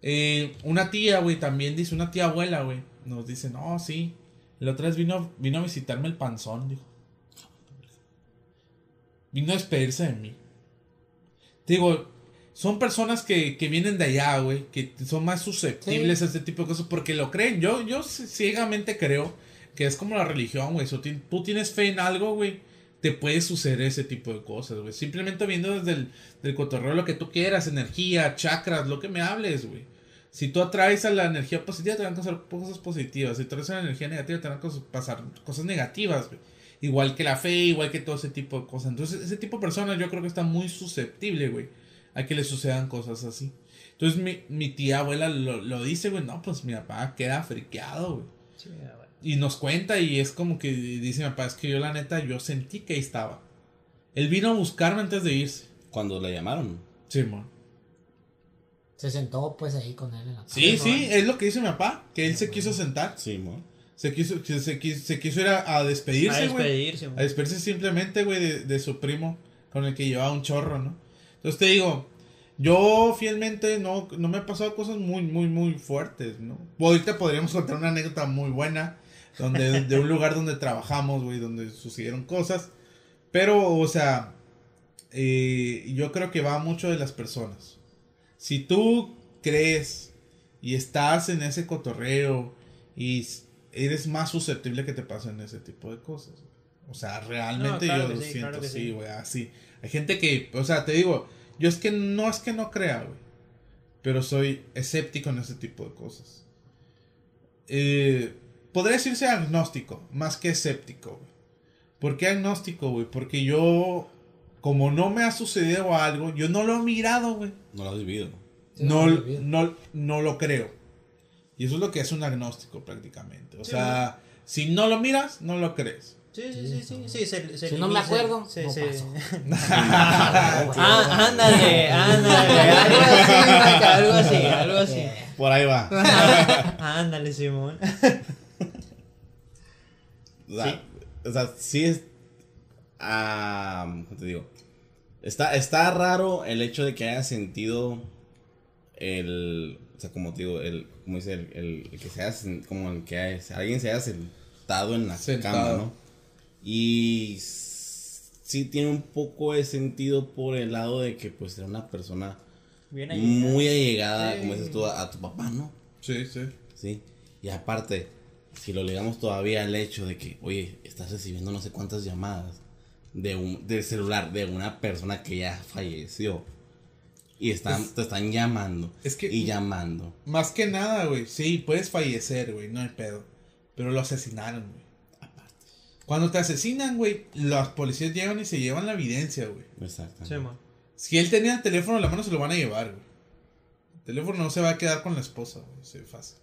Eh, una tía, güey, también dice, una tía abuela, güey, nos dice, no, sí. La otra vez vino, vino a visitarme el panzón, dijo. Vino a despedirse de mí. Te digo, son personas que, que vienen de allá, güey, que son más susceptibles a este tipo de cosas porque lo creen. Yo, yo ciegamente creo que es como la religión, güey. Si tú tienes fe en algo, güey, te puede suceder ese tipo de cosas, güey. Simplemente viendo desde el del cotorreo lo que tú quieras, energía, chakras, lo que me hables, güey. Si tú atraes a la energía positiva, te van a pasar cosas positivas. Si tú atraes a la energía negativa, te van a pasar cosas negativas, güey. Igual que la fe, igual que todo ese tipo de cosas. Entonces, ese tipo de personas yo creo que está muy susceptible, güey, a que le sucedan cosas así. Entonces, mi, mi tía abuela lo, lo dice, güey, no, pues mi papá queda friqueado, güey. y nos cuenta y es como que dice mi papá, es que yo la neta, yo sentí que ahí estaba. Él vino a buscarme antes de irse. Cuando le llamaron. Sí, man. Se sentó pues ahí con él en la Sí, sí, es lo que dice mi papá, que él se quiso sentar. Sí, man. Se quiso, se, quiso, se quiso ir a, despedirse, güey. A despedirse, A despedirse simplemente, güey, de, de, su primo con el que llevaba un chorro, ¿no? Entonces te digo, yo fielmente no, no me he pasado cosas muy, muy, muy fuertes, ¿no? Ahorita podríamos contar una anécdota muy buena donde, de un lugar donde trabajamos, güey, donde sucedieron cosas. Pero, o sea, eh, yo creo que va mucho de las personas. Si tú crees y estás en ese cotorreo y eres más susceptible que te pasen ese tipo de cosas. O sea, realmente yo lo siento así, güey, así. Hay gente que, o sea, te digo, yo es que no es que no crea, güey. Pero soy escéptico en ese tipo de cosas. Eh, podría decirse agnóstico, más que escéptico, güey. ¿Por qué agnóstico, güey? Porque yo, como no me ha sucedido algo, yo no lo he mirado, güey. No lo has vivido. no, no, no lo creo. Y eso es lo que es un agnóstico prácticamente. O sea, si no lo miras, no lo crees. Sí, sí, sí, sí, sí, se, si no me acuerdo, sí, no sí. ah, ándale, ándale, algo así, algo así, algo así. Por ahí va. ándale, Simón. o, sea, ¿Sí? o sea, sí es, ah, ¿cómo te digo? Está, está raro el hecho de que haya sentido el, o sea, como te digo, el, como dice, el, el, que se haya, como el que alguien se haya sentado en la cama, ¿no? Y sí tiene un poco de sentido por el lado de que pues era una persona muy allegada, como dices tú, a, tu papá, ¿no? Sí, sí. Sí. Y aparte, si lo legamos todavía al hecho de que, oye, estás recibiendo no sé cuántas llamadas de un del celular de una persona que ya falleció. Y están, te están llamando. Es que. Y llamando. Más que nada, güey. Sí, puedes fallecer, güey. No hay pedo. Pero lo asesinaron, güey. Cuando te asesinan, güey, los policías llegan y se llevan la evidencia, güey. Exacto. si él tenía el teléfono en la mano, se lo van a llevar, güey. El teléfono no se va a quedar con la esposa, güey. Se fácil.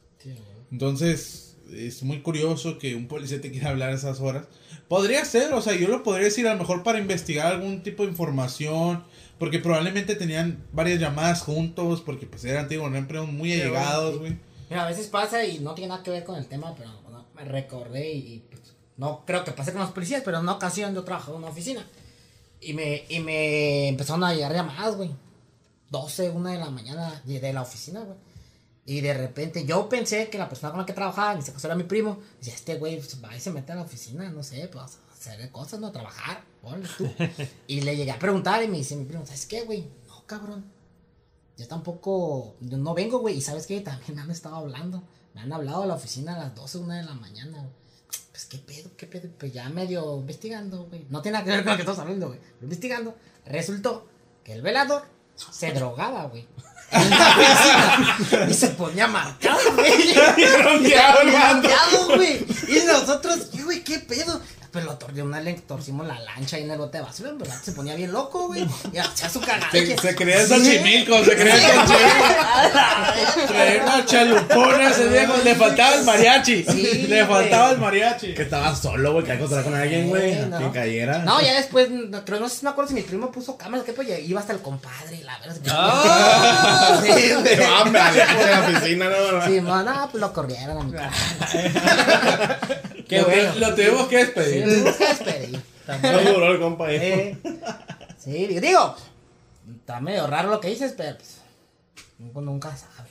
Entonces, es muy curioso que un policía te quiera hablar a esas horas. Podría ser, o sea, yo lo podría decir a lo mejor para investigar algún tipo de información. Porque probablemente tenían varias llamadas juntos, porque pues eran, digo, muy allegados, güey. Mira, a veces pasa y no tiene nada que ver con el tema, pero me recordé y pues, no creo que pase con los policías, pero en una ocasión yo trabajaba en una oficina. Y me, y me empezaron a llegar llamadas, güey. 12, 1 de la mañana de la oficina, güey. Y de repente yo pensé que la persona con la que trabajaba, en este caso era mi primo, decía, este güey pues, va y se mete a la oficina, no sé, pues hacer cosas, no trabajar, ponle tú. y le llegué a preguntar y me dice mi primo, ¿sabes qué, güey? No, cabrón. Yo tampoco, yo no vengo, güey. Y sabes qué, también me han estado hablando. Me han hablado a la oficina a las 12, 1 de la mañana, güey pues qué pedo, qué pedo, pues ya medio investigando, güey. No tiene nada que ver con lo que estamos hablando, güey. Investigando, resultó que el velador se drogaba, güey. y se ponía marcado, güey. Y güey. Y nosotros, güey, qué pedo. Pero lo una le torcimos la lancha ahí en el bote de basura, en verdad se ponía bien loco, güey. Y hacía su cagada. Se, se creía el Xochimilco, se creía el Xochimilco. Traía una chalupona ese cuando le faltaba el mariachi. Sí, le faltaba el mariachi. Que estaba solo, güey, que encontrar con alguien, güey. No. Que cayera. No, ya después, creo, no sé si me acuerdo si mi primo puso cámaras, que pues iba hasta el compadre y la verdad. ¡Ah! Sí, güey. No, me la oficina, no, Sí, no, pues lo corrieron a mi Qué bueno. Lo tuvimos que despedir. Sí, lo tuvimos que despedir. No duró el compa eh, Sí, digo, está medio raro lo que dices, pero pues, uno nunca sabe.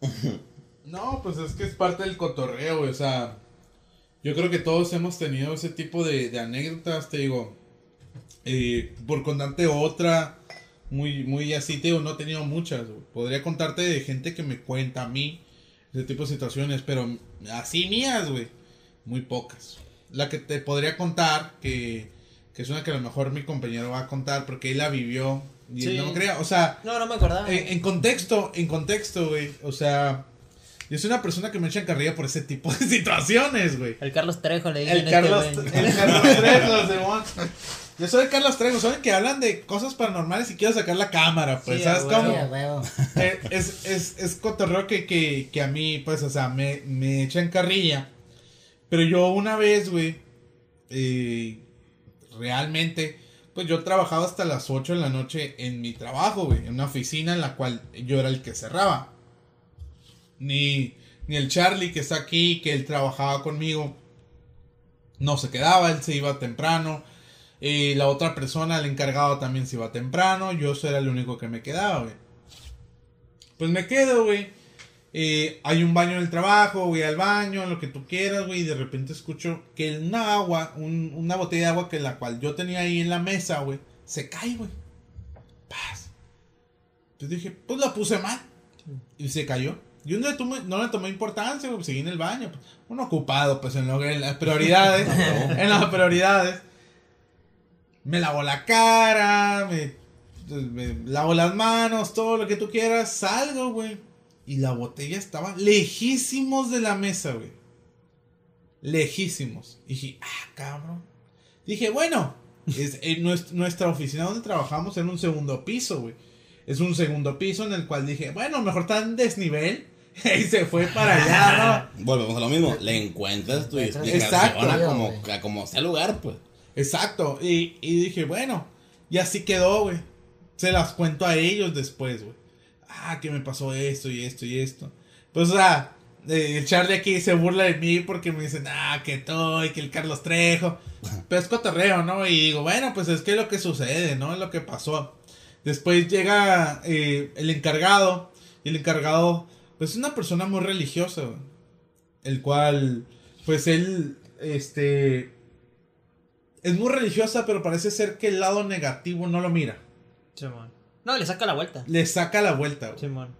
No, pues es que es parte del cotorreo, güey, o sea, yo creo que todos hemos tenido ese tipo de, de anécdotas, te digo, eh, por contarte otra, muy, muy así, te digo, no he tenido muchas, podría contarte de gente que me cuenta a mí ese tipo de situaciones, pero así mías, güey, muy pocas. La que te podría contar, que, que es una que a lo mejor mi compañero va a contar, porque él la vivió, y él no crea, o sea, No, no me acordaba. en, en contexto, en contexto, güey. O sea, yo soy una persona que me echan carrilla por ese tipo de situaciones, güey. El Carlos Trejo le dicen El este Carlos, güey. el Carlos Trejo, Simón. Yo soy el Carlos Trejo, saben que hablan de cosas paranormales y quiero sacar la cámara, pues, Sí, ¿sabes cómo? Huevo. Eh, es, es, es cotorreo que, que, que a mí, pues, o sea, me, me echan carrilla. Pero yo una vez, güey, eh, realmente, pues yo trabajaba hasta las 8 de la noche en mi trabajo, güey, en una oficina en la cual yo era el que cerraba. Ni, ni el Charlie que está aquí, que él trabajaba conmigo, no se quedaba, él se iba temprano. Y la otra persona, el encargado, también se iba temprano. Yo era el único que me quedaba, güey. Pues me quedo, güey. Eh, hay un baño en el trabajo, voy al baño, lo que tú quieras, güey. Y de repente escucho que una agua, un- una botella de agua que la cual yo tenía ahí en la mesa, güey, se cae, güey. Paz. Entonces dije, pues la puse mal. Y se cayó. Yo no le tomé, no le tomé importancia, güey. Seguí en el baño. pues. Uno ocupado, pues en, lo- en las prioridades. en las prioridades. Me lavo la cara, me, me lavo las manos, todo lo que tú quieras. Salgo, güey. Y la botella estaba lejísimos de la mesa, güey. Lejísimos. Y dije, ah, cabrón. Dije, bueno, es, en nues- nuestra oficina donde trabajamos era un segundo piso, güey. Es un segundo piso en el cual dije, bueno, mejor está en desnivel. Y se fue para allá, ¿no? Volvemos a lo mismo. Le encuentras tu Exacto. como, a como sea lugar, pues. Exacto. Y, y dije, bueno, y así quedó, güey. Se las cuento a ellos después, güey. Ah, que me pasó esto y esto y esto. Pues, o sea, eh, el Charlie aquí se burla de mí porque me dicen, ah, que tú y que el Carlos Trejo. Pero es cotorreo, ¿no? Y digo, bueno, pues es que es lo que sucede, ¿no? Es lo que pasó. Después llega eh, el encargado. Y el encargado, pues es una persona muy religiosa. El cual, pues él, este, es muy religiosa, pero parece ser que el lado negativo no lo mira. No, le saca la vuelta. Le saca la vuelta, güey. Simón.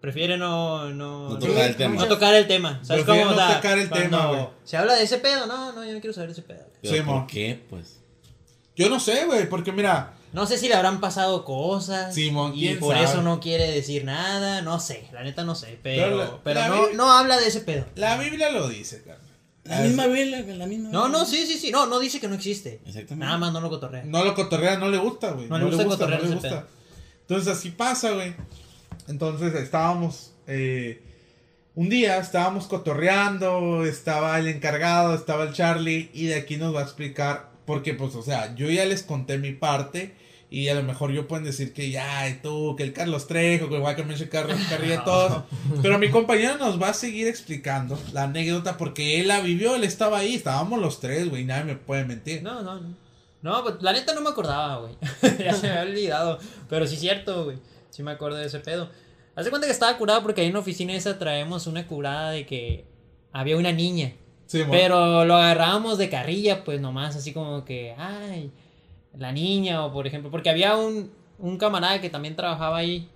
Prefiere no, no, No no, tocar el tema. tocar el tema. ¿Sabes Prefiere cómo? no tocar el tema, güey. Se habla de ese pedo, no, no, yo no quiero saber de ese pedo. Pero Sí, ¿por qué? Pues. Yo no sé, güey, porque mira, No sé si le habrán pasado cosas. Simón, y quién por sabe. eso no quiere decir nada. No sé, la neta no sé. Pero, Pero la- pero la no, Biblia- no habla de ese pedo. la Biblia lo dice, carnal. La misma Biblia, la misma No, no, sí, sí, sí. No, no dice que no existe. Exactamente. Nada más no lo cotorrea. No lo cotorrea, no le gusta, güey. No le gusta cotorrear no le ese gusta. Entonces así pasa, güey. Entonces estábamos, eh, un día estábamos cotorreando, estaba el encargado, estaba el Charlie, y de aquí nos va a explicar, porque pues, o sea, yo ya les conté mi parte, y a lo mejor yo pueden decir que ya, y tú, que el Carlos Trejo, que igual que me eche Carlos Carrilla todos, pero mi compañero nos va a seguir explicando la anécdota, porque él la vivió, él estaba ahí, estábamos los tres, güey, nadie me puede mentir. No, no, no. No, pues la neta no me acordaba, güey. ya se me había olvidado. Pero sí es cierto, güey. Sí me acuerdo de ese pedo. Hace cuenta que estaba curado porque ahí en la oficina esa traemos una curada de que había una niña. Sí. Pero lo agarrábamos de carrilla, pues nomás así como que, ay, la niña, o por ejemplo, porque había un, un camarada que también trabajaba ahí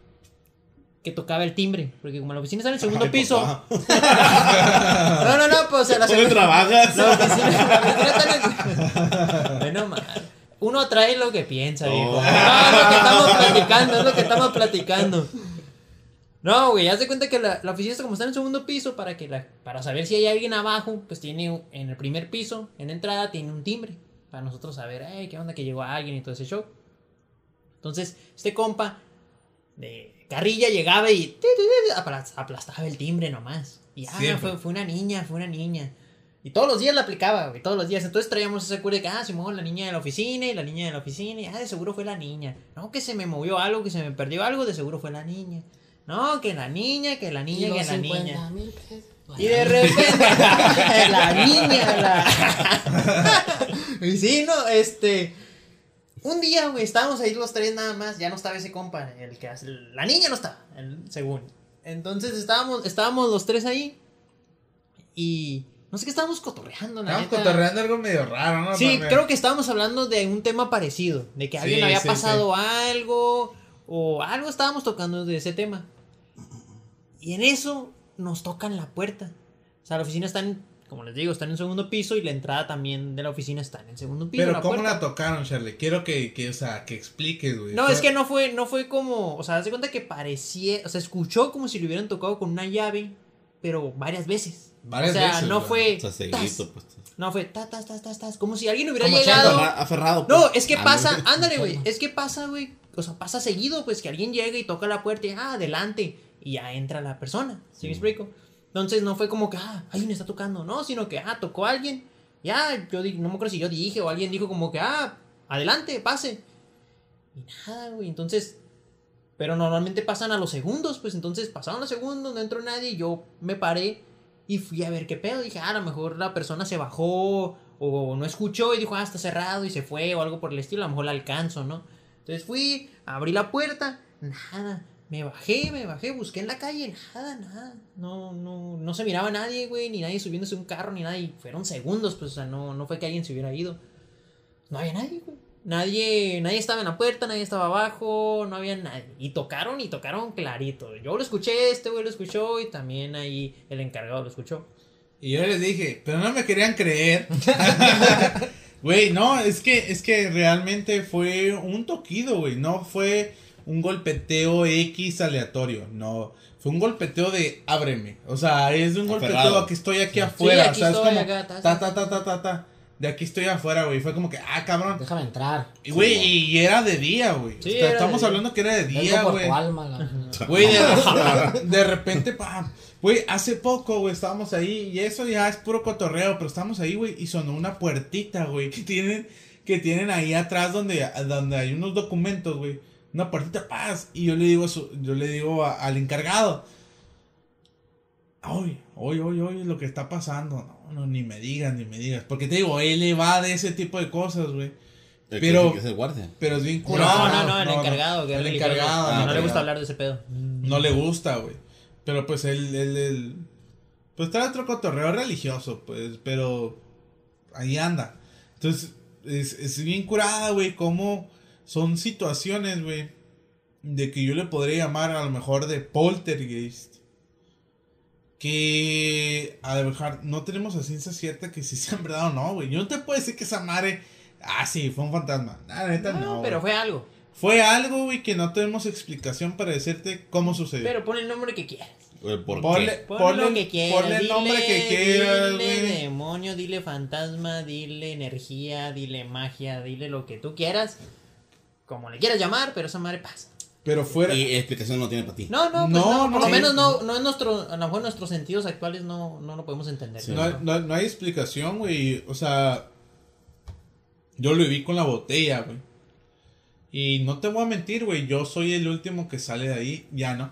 que tocaba el timbre, porque como la oficina está en el segundo Ay, piso. No, no, no, pues o sea, la ¿Dónde segunda- trabajas? la oficina, la oficina está en el- Mal. Uno trae lo que piensa, viejo. Oh. No, es lo que estamos platicando, es lo que estamos platicando. No, güey, haz de cuenta que la, la oficina está como está en el segundo piso para que la, para saber si hay alguien abajo, pues tiene en el primer piso, en la entrada, tiene un timbre. Para nosotros saber, hey, qué onda que llegó alguien y todo ese show. Entonces, este compa de carrilla llegaba y aplastaba el timbre nomás. Y ah, fue una niña, fue una niña. Y todos los días la aplicaba, güey, todos los días. Entonces traíamos esa cura de que, ah, se movió la niña de la oficina y la niña de la oficina. Y, ah, de seguro fue la niña. No, que se me movió algo, que se me perdió algo, de seguro fue la niña. No, que la niña, que la niña, Y que la 50 niña. mil pesos. Y de repente, la niña, la... y sí, no, este... Un día, güey, estábamos ahí los tres nada más, ya no estaba ese compa, el que hace, la niña no estaba, el, según. Entonces estábamos, estábamos los tres ahí y no sé qué estábamos cotorreando, la Estábamos neta. cotorreando algo medio raro, ¿no? Sí, También. creo que estábamos hablando de un tema parecido, de que a alguien Sí, había sí, pasado algo o algo estábamos tocando de ese tema. Y en eso nos tocan la puerta. O sea, la oficina está en, como les digo, está en el segundo piso y la entrada también de la oficina está en el segundo piso. Pero la ¿cómo puerta. la tocaron, Charlie? Quiero que, que, o sea, que expliques, güey. No, es que no fue, no fue como, o sea, haz de cuenta que parecía, o sea, escuchó como si le hubieran tocado con una llave, pero varias veces. Varias o sea, veces, no fue, O sea, pues. no fue, ta, tas, tas, tas, tas, como si alguien hubiera Como llegado. Aferra- Aferrado. pues. No, es que pasa, ándale, güey, es que pasa, güey, o sea, pasa seguido, pues, que alguien llega y toca la puerta y, ah, adelante, y ya entra la persona, ¿sí me explico? Entonces no fue como que, ah, alguien está tocando, no, sino que, ah, tocó alguien, ya, yo no me acuerdo si yo dije o alguien dijo como que, ah, adelante, pase. Y nada, güey, entonces, pero normalmente pasan a los segundos, pues entonces pasaron los segundos, no entró nadie, yo me paré y fui a ver qué pedo, dije, ah, a lo mejor la persona se bajó o no escuchó y dijo, ah, está cerrado y se fue o algo por el estilo, a lo mejor la alcanzo, ¿no? Entonces fui, abrí la puerta, nada, me bajé, me bajé, busqué en la calle, nada, nada, no, no, no se miraba nadie, güey, ni nadie subiéndose a un carro, ni nada, y fueron segundos, pues, o sea, no, no fue que alguien se hubiera ido. No había nadie, güey. Nadie, nadie estaba en la puerta, nadie estaba abajo, no había nadie. Y tocaron y tocaron clarito. Yo lo escuché, este güey lo escuchó y también ahí el encargado lo escuchó. Y yo les dije, pero no me querían creer. Güey, no, es que, es que realmente fue un toquido, güey. No fue un golpeteo X aleatorio. No. Fue un golpeteo de ábreme. O sea, es un golpeteo Aferrado. a que estoy aquí afuera. aquí o sea, estoy, es como acá, ta, ta, ta, ta, ta, ta, ta. De aquí estoy afuera, güey. Fue como que, ah, cabrón. Déjame entrar. Y, güey, Sí, y era de día, güey. Sí, O sea, estamos hablando que era de día, güey. Güey, de, de repente, pa, güey, hace poco, güey, estábamos ahí y eso ya es puro cotorreo, pero estábamos ahí, güey, y sonó una puertita, güey, que tienen, que tienen ahí atrás donde, donde hay unos documentos, güey, una puertita, paz, y yo le digo, su- yo le digo a- al encargado, Ay, hoy, hoy, hoy, lo que está pasando, no, no, ni me digas, ni me digas, porque te digo, él le va de ese tipo de cosas, güey, El pero- que es el guardia. pero es bien No, curado. no, no, el encargado. que el encargado, No, le gusta hablar de ese pedo. No le gusta, güey. Pero pues él, él, él- pues trae otro cotorreo religioso, pues, pero ahí anda. Entonces, es, es bien curada, güey, cómo son situaciones, güey, de que yo le podría llamar a lo mejor de poltergeist. Que a lo mejor no tenemos a ciencia cierta que si sean verdad o no, güey. Yo no te puedo decir que esa madre, ah, sí, fue un fantasma. La neta no. No, pero fue algo. Fue algo, güey, que no tenemos explicación para decirte cómo sucedió. Pero pon el nombre que quieras. ¿Por Ponle- qué? Pon Ponle- lo que quieras. ponle el dile, nombre que quieras, Dile demonio, dile fantasma, dile energía, dile magia, dile lo que tú quieras. Como le quieras llamar, pero esa madre pasa. Pero fuera. Y explicación no tiene para ti. No, no, pues No, no, por no, lo sí. menos no, no es nuestro, a lo mejor nuestros sentidos actuales no, no lo podemos entender. Sí. No, hay- no, no hay explicación, güey. O sea, yo lo vi con la botella, güey. Y no te voy a mentir, güey. Yo soy el último que sale de ahí. Ya no.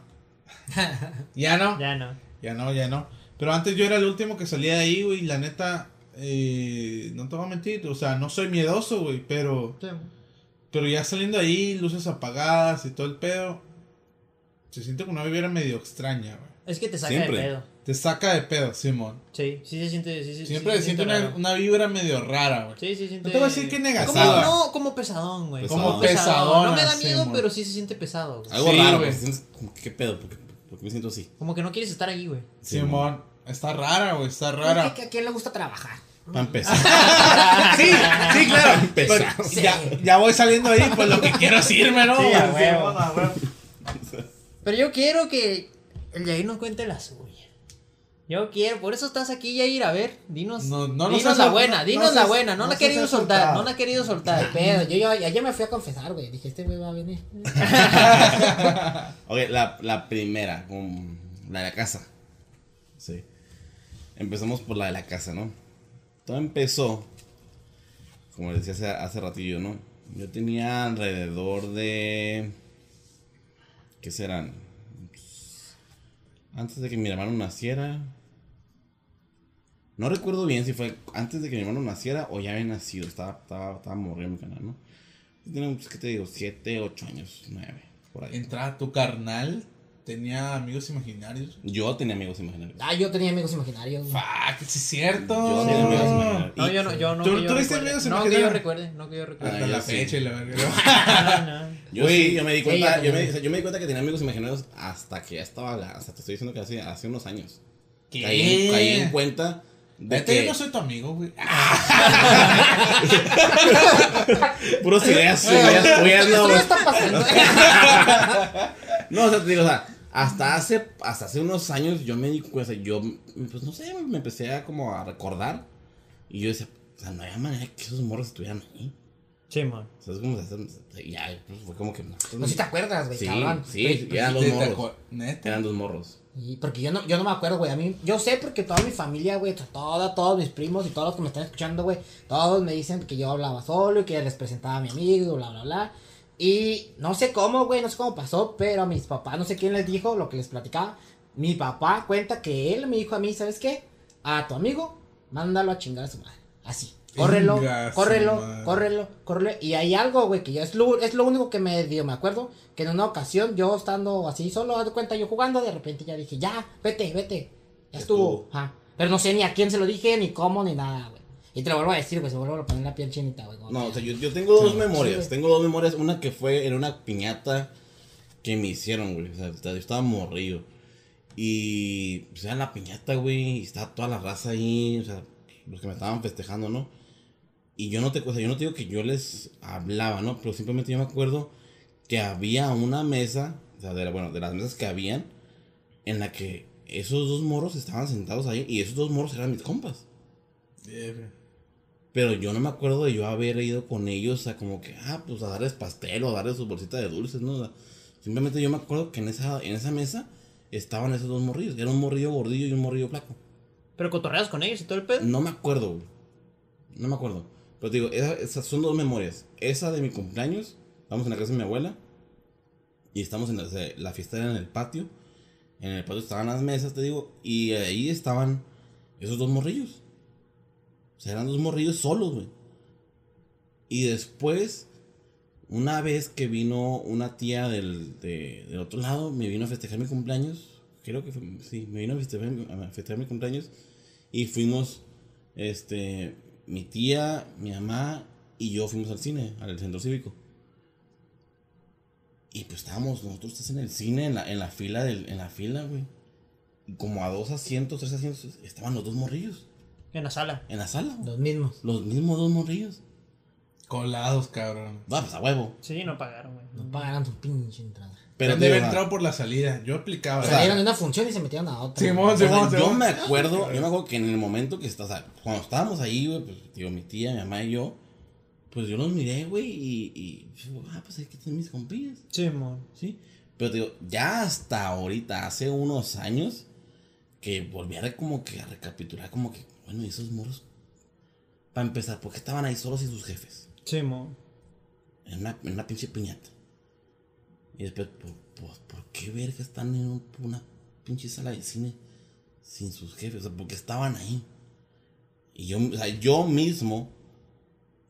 ya no. Ya no. Ya no, ya no. Pero antes yo era el último que salía de ahí, güey. La neta, eh, no te voy a mentir. O sea, no soy miedoso, güey. Pero, pero ya saliendo ahí, luces apagadas y todo el pedo. Se siente como una vibra medio extraña, güey. Es que te saca Siempre. de pedo. Te saca de pedo, Simón. Sí, sí se siente. Sí, sí, Siempre sí se se siente una, vibra medio rara, güey. Sí, sí, siente. No te voy a decir que Como, no, como pesadón, güey. Como pesadón. No me da miedo, pero sí se siente pesado, güey. Algo Sí, raro, güey. sientes como que, ¿Qué pedo? ¿Por qué, por qué me siento así? Como que no quieres estar ahí, güey. Simón. Está rara, güey. Está ¿A, rara. a quién le gusta trabajar? Para empezar. Sí, sí, claro. Pesado. Pero ya, ya voy saliendo ahí, pues lo que quiero es irme, ¿no? Sí, a Simón, huevo. a huevo. Pero yo quiero que el Yair nos cuente la suya. Yo quiero, por eso estás aquí, Yair. A ver, dinos. No, no nos dinos la buena, no- dinos no la buena. No, no la ha querido soltar, soltado. no la ha querido soltar. Pero yo, yo ayer me fui a confesar, güey. Dije, este güey va a venir. Ok, la, la primera, con la de la casa. Sí. Empezamos por la de la casa, ¿no? Todo empezó, como les decía hace, ratillo, ¿no? Yo tenía alrededor de... ¿Qué serán? Antes de que mi hermano naciera... No recuerdo bien si fue antes de que mi hermano naciera o ya había nacido. Estaba, estaba, estaba morrido en mi canal, ¿no? Tiene, pues, ¿qué te digo? 7, 8 años, 9, por ahí. Entra tu carnal, tenía amigos imaginarios. Yo tenía amigos imaginarios. Ah, yo tenía amigos imaginarios. güey. Fuck, sí es cierto. Yo tenía amigos imaginarios. No, yo no, yo no. ¿Tú- que yo tú viste recuerde. amigos No, que yo imaginarios? recuerde, no que yo recuerde. Ah, Hasta yo la sí. fecha y la verga. No, no. Yo Güey, sí, yo me di cuenta, yo me, yo me di cuenta que tenía amigos imaginarios hasta que ya estaba, hasta te estoy diciendo que hace, hace unos años. ¿Qué? Caí, caí en cuenta de que yo no soy tu amigo, güey. puros ideas, ideas no, está pasando. No, o sea, te digo, o sea, hasta hace, hasta hace unos años yo me di cuenta, yo, pues no sé, me empecé a como a recordar y yo decía, o sea, no había manera que esos morros estuvieran ahí. Sí, man. O sea, es como, ya, pues, fue como que, no, No sé si te acuerdas, güey, Sí, cabrón. sí, eran dos ¿Te- te morros. acuer- Neta. Eran dos morros. Y porque yo no, yo no me acuerdo, güey. A mí, yo sé porque toda mi familia, güey, toda, todos mis primos y todos los que me están escuchando, güey, todos me dicen que yo hablaba solo y que les presentaba a mi amigo, bla, bla, bla. Y no sé cómo, güey, no sé cómo pasó, pero a mis papás, no sé quién les dijo lo que les platicaba. Mi papá cuenta que él me dijo a mí, ¿sabes qué? A tu amigo, mándalo a chingar a su madre. Así. Córrelo, córrelo, córrelo, córrelo. Y hay algo, güey, que yo es lo, es lo único que me dio, me acuerdo, que en una ocasión yo estando así solo, de cuenta, yo jugando, de repente ya dije, ya, vete, vete. Ya estuvo. estuvo. Ajá. Pero no sé ni a quién se lo dije, ni cómo, ni nada, güey. Y te lo vuelvo a decir, güey, se vuelve a poner la piel chinita, güey. No, o sea, yo, yo tengo dos Sí, memorias. güey. tengo dos memorias. Una que fue en una piñata que me hicieron, güey. O sea, yo estaba morrido. Y pues era la piñata, güey. Y estaba toda la raza ahí. O sea, los que me estaban festejando, ¿no? Y yo no te, o sea, yo no te digo que yo les hablaba, ¿no? Pero simplemente yo me acuerdo que había una mesa, o sea, de, la- bueno, de las mesas que habían, en la que esos dos morros estaban sentados ahí y esos dos morros eran mis compas. Pero yo no me acuerdo de yo haber ido con ellos a como que, ah, pues a darles pastel o a darles su bolsita de dulces, ¿no? O sea, simplemente yo me acuerdo que en esa, en esa mesa estaban esos dos morrillos. Era un morrillo gordillo y un morrillo flaco. Pero cotorreas con ellos y todo el pedo. No me acuerdo, güey. No me acuerdo. Pero te digo, esa- esas son dos memorias. Esa de mi cumpleaños, estamos en la casa de mi abuela. Y estamos en la, la fiesta era en el patio. En el patio estaban las mesas, te digo. Y ahí estaban esos dos morrillos. O sea, eran dos morrillos solos, güey. Y después, una vez que vino una tía del, de- del otro lado, me vino a festejar mi cumpleaños. Creo que fue, sí, me vino a festejar, a mi cumpleaños. Y fuimos, este, mi tía, mi mamá y yo fuimos al cine, al centro cívico. Y pues estábamos nosotros en el cine, en la, en la fila, del, en la fila, güey. Como a dos asientos, tres asientos, estaban los dos morrillos. En la sala. En la sala. Los mismos. Los mismos dos morrillos. Colados, cabrón. Va, pues a huevo. Sí, no pagaron, güey. No pagaron su pinche entrada. Pero debe digo, entrado por la salida. Yo aplicaba. sea, Salieron de una función y se metieron a otra. Simón, sea, Simón, yo Simón. me acuerdo, yo me acuerdo que en el momento que está, o sea, cuando estábamos ahí, güey, pues, digo, mi tía, mi mamá y yo, pues yo los miré, güey, y, y, ah, pues aquí están mis compillas. Sí, mon. ¿sí? Pero digo, ya hasta ahorita, hace unos años, que volví a como que a recapitular, como que, bueno, ¿y esos morros? Para empezar, ¿por qué estaban ahí solos sin sus jefes? Sí, mon. En una, en una pinche piñata. Y después, ¿por, por, por qué verga están en un- una pinche sala de cine sin sus jefes? O sea, porque estaban ahí. Y yo, o sea, yo mismo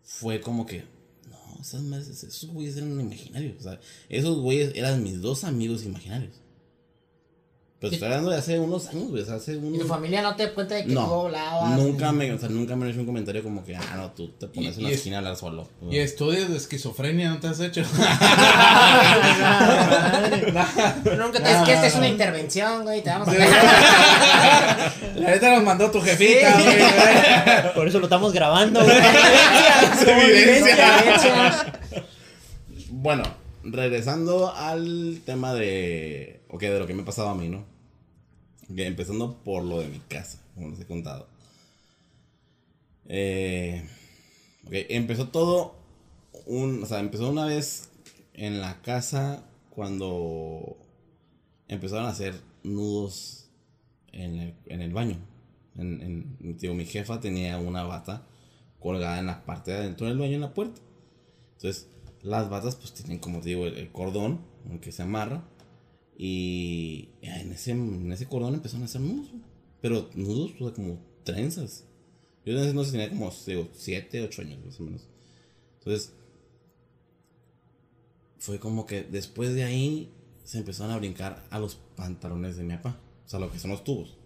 fue como que, no, esas madres- esos güeyes eran imaginarios. O sea, esos güeyes eran mis dos amigos imaginarios. Pero estoy hablando de hace unos años, güey. o sea, hace Y unos... tu familia no te cuenta de que tú No, hablabas. nunca me, o sea, nunca me han hecho un comentario como que, ah, no, tú te pones Y- en la y es- esquina a hablar solo. Y estudios de esquizofrenia no te has hecho. Nunca te es que esta es una intervención, güey. Te vamos a La neta nos mandó tu jefita, güey. Por eso lo estamos grabando, güey. evidencia. Bueno, regresando al tema de. Ok, de lo que me ha pasado a mí, ¿no? Empezando por lo de mi casa, como les he contado. Eh, ok, empezó todo. Un, o sea, empezó una vez en la casa cuando empezaron a hacer nudos en el, en el baño. Digo, mi jefa tenía una bata colgada en la parte de adentro del baño en la puerta. Entonces, las batas pues tienen, como digo, el, cordón en que se amarra. Y en ese, en ese cordón empezaron a hacer nudos. Pero nudos, como trenzas. Yo en ese no sé, tenía como, digo, 7, 8 años más o menos. Entonces, fue como que después de ahí se empezaron a brincar a los pantalones de mi papá. O sea, lo que son los tubos.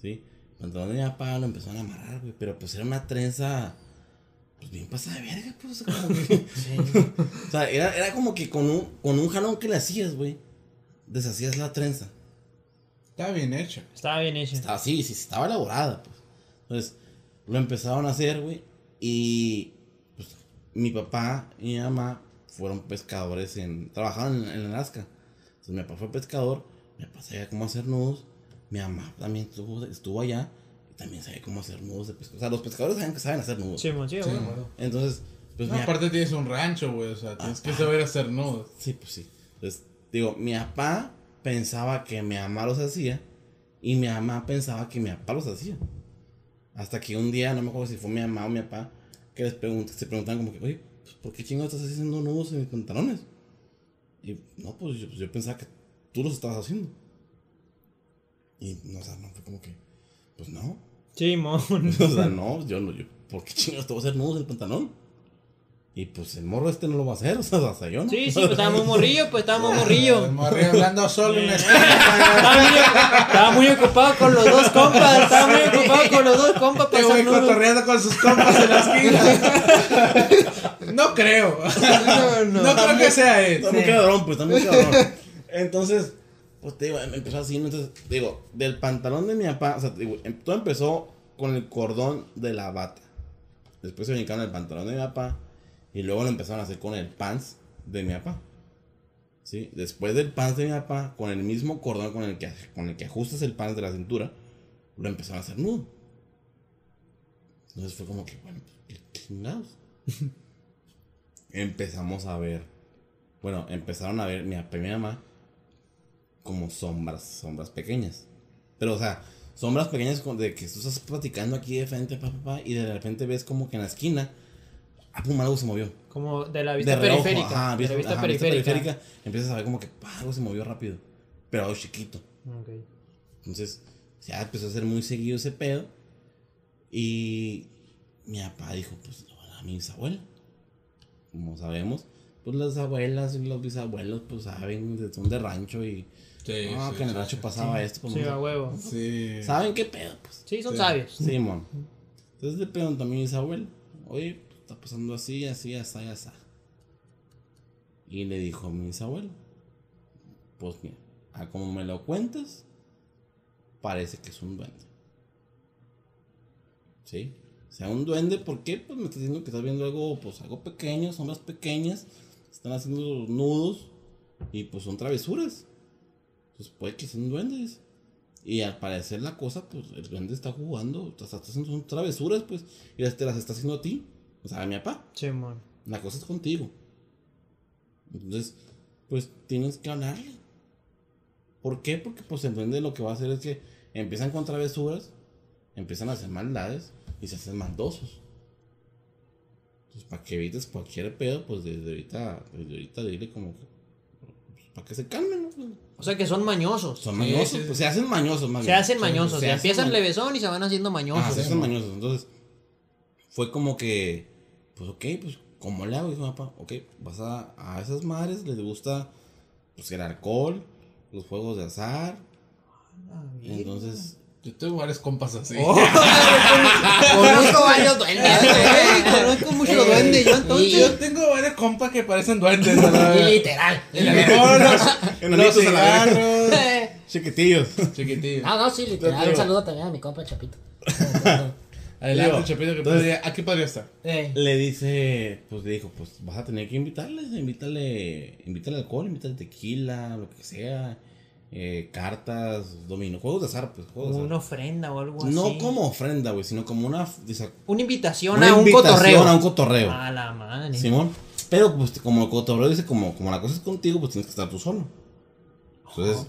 ¿Sí? Pantalones de mi papá lo empezaron a amarrar. Pero pues era una trenza. Bien pasada de verga, pues. o sea, como que- o sea, era, era como que con un, con un jalón que le hacías, güey. Deshacías la trenza. Está bien hecho. Estaba bien hecho. Estaba así, sí, estaba elaborada, pues. Entonces, lo empezaron a hacer, güey. Y pues, mi papá y mi mamá fueron pescadores en. Trabajaban en, en Alaska. Entonces, mi papá fue pescador. Mi papá sabía cómo hacer nudos. Mi mamá también estuvo, estuvo allá. También sabía cómo hacer nudos de pescado. O sea, los pescadores saben que saben hacer nudos. Sí, mon, sí, Sí, güey. bueno. Entonces, pues No, mi aparte tienes un rancho, güey. O sea, tienes que saber hacer nudos. Sí, pues sí. Entonces, digo, mi papá pensaba que mi mamá los hacía y mi mamá pensaba que mi papá los hacía. Hasta que un día, no me acuerdo si fue mi mamá o mi papá, que les pregunt se preguntaban como que, oye, pues, ¿por qué chingados estás haciendo nudos en mis pantalones? Y no, pues yo, pues, yo pensaba que tú los estabas haciendo. Y no, o sea, no fue como que, pues no. Sí, mon. O sea, no, yo no, yo, ¿por qué chingados te voy a hacer nudos en el pantalón? Y pues el morro este no lo va a hacer, o sea, hasta yo no. Sí, sí, pues estábamos morrillos, pues estábamos morrillos. El morrillo hablando solo en la Estaba muy, estaba muy ocupado con los dos compas. Estaba muy ocupado con los dos compas. Este güey pasando- cotorreando con sus compas en la esquina. no creo. No, creo que sea él. Está muy cabrón, pues, está muy cabrón. Entonces, pues te digo, em- empezó así, entonces, digo, del pantalón de mi papá, o sea, te digo, em- todo empezó con el cordón de la bata. Después se brincaron el pantalón de mi papá y luego lo empezaron a hacer con el pants de mi papá. ¿Sí? Después del pants de mi papá, con el mismo cordón con el que, con el que ajustas el pants de la cintura, lo empezaron a hacer nudo. Entonces fue como que, bueno, ¿qué chingados? Empezamos a ver bueno, empezaron a ver mi papá y mi mamá como sombras, sombras pequeñas. Pero, o sea, sombras pequeñas de que tú estás platicando aquí de frente, papá, papá, y de repente ves como que en la esquina, ah, pum, algo se movió. Como de la vista de reojo, periférica. ajá, de vista, la vista ajá, periférica. Empiezas a ver como que pa, algo se movió rápido. Pero algo chiquito. Ok. Entonces, ya empezó a ser muy seguido ese pedo. Y mi papá dijo, pues, a mi bisabuela. Como sabemos, pues las abuelas y los bisabuelos, pues saben, son de rancho y... Sí, ah, sí, que en el sí, rancho sí. pasaba esto. Pues, Sí, a huevo. Sí. ¿Saben qué pedo? Pues, Sí, son Sí. sabios. Simón. Entonces le pregunto a mi bisabuelo, oye, está pasando así, así, así, así. Y le dijo a mi bisabuelo, pues mira, a como me lo cuentas, parece que es un duende. ¿Sí? O sea, un duende, ¿por qué? Pues me estás diciendo que estás viendo algo, pues algo pequeño, sombras pequeñas, están haciendo los nudos y pues son travesuras. Pues puede que sean duendes. Y al parecer la cosa, pues el duende está jugando, está, está haciendo son travesuras, pues, y las te las está haciendo a ti. O sea, a mi papá. Sí, mon. La cosa es contigo. Entonces, pues tienes que hablarle. ¿Por qué? Porque pues el duende lo que va a hacer es que empiezan con travesuras, empiezan a hacer maldades y se hacen maldosos. Entonces, para que evites cualquier pedo, pues desde ahorita, desde ahorita dile como que, pues, para que se calmen, ¿no? O sea que son mañosos. Son mañosos, sí, sí. pues se hacen mañosos más Se bien. hacen mañosos. se hacen empiezan ma- levesón y se van haciendo mañosos. Ah, se hacen mañosos. Entonces, fue como que, pues ok, pues, ¿cómo le hago? Dijo papá, ok, vas a, a esas madres les gusta, pues, el alcohol, los juegos de azar. Entonces, Yo tengo varios compas así. Oh. Conozco varios duendes, güey. Conozco muchos duendes. Yo entonces. yo tengo varios compas que parecen duendes. literal. Alcohol, los, cigarros. chiquitillos. Chiquitillo. No, no, sí, literal. Un saludo también a mi compa Chapito. Adelante, Digo, Chapito, que entonces- podría, aquí podría estar. Eh, Le dice, pues le dijo, pues vas a tener que invitarle, invítale, invítale alcohol, invítale tequila, lo que sea, eh, cartas, dominó, juegos de azar, pues, juegos de azar. Una ofrenda o algo así. No como ofrenda, güey, sino como una, Una invitación una a un invitación cotorreo. a un cotorreo. A la madre. Simón. Pero pues como el cotorreo dice, como, como la cosa es contigo, pues tienes que estar tú solo. Entonces,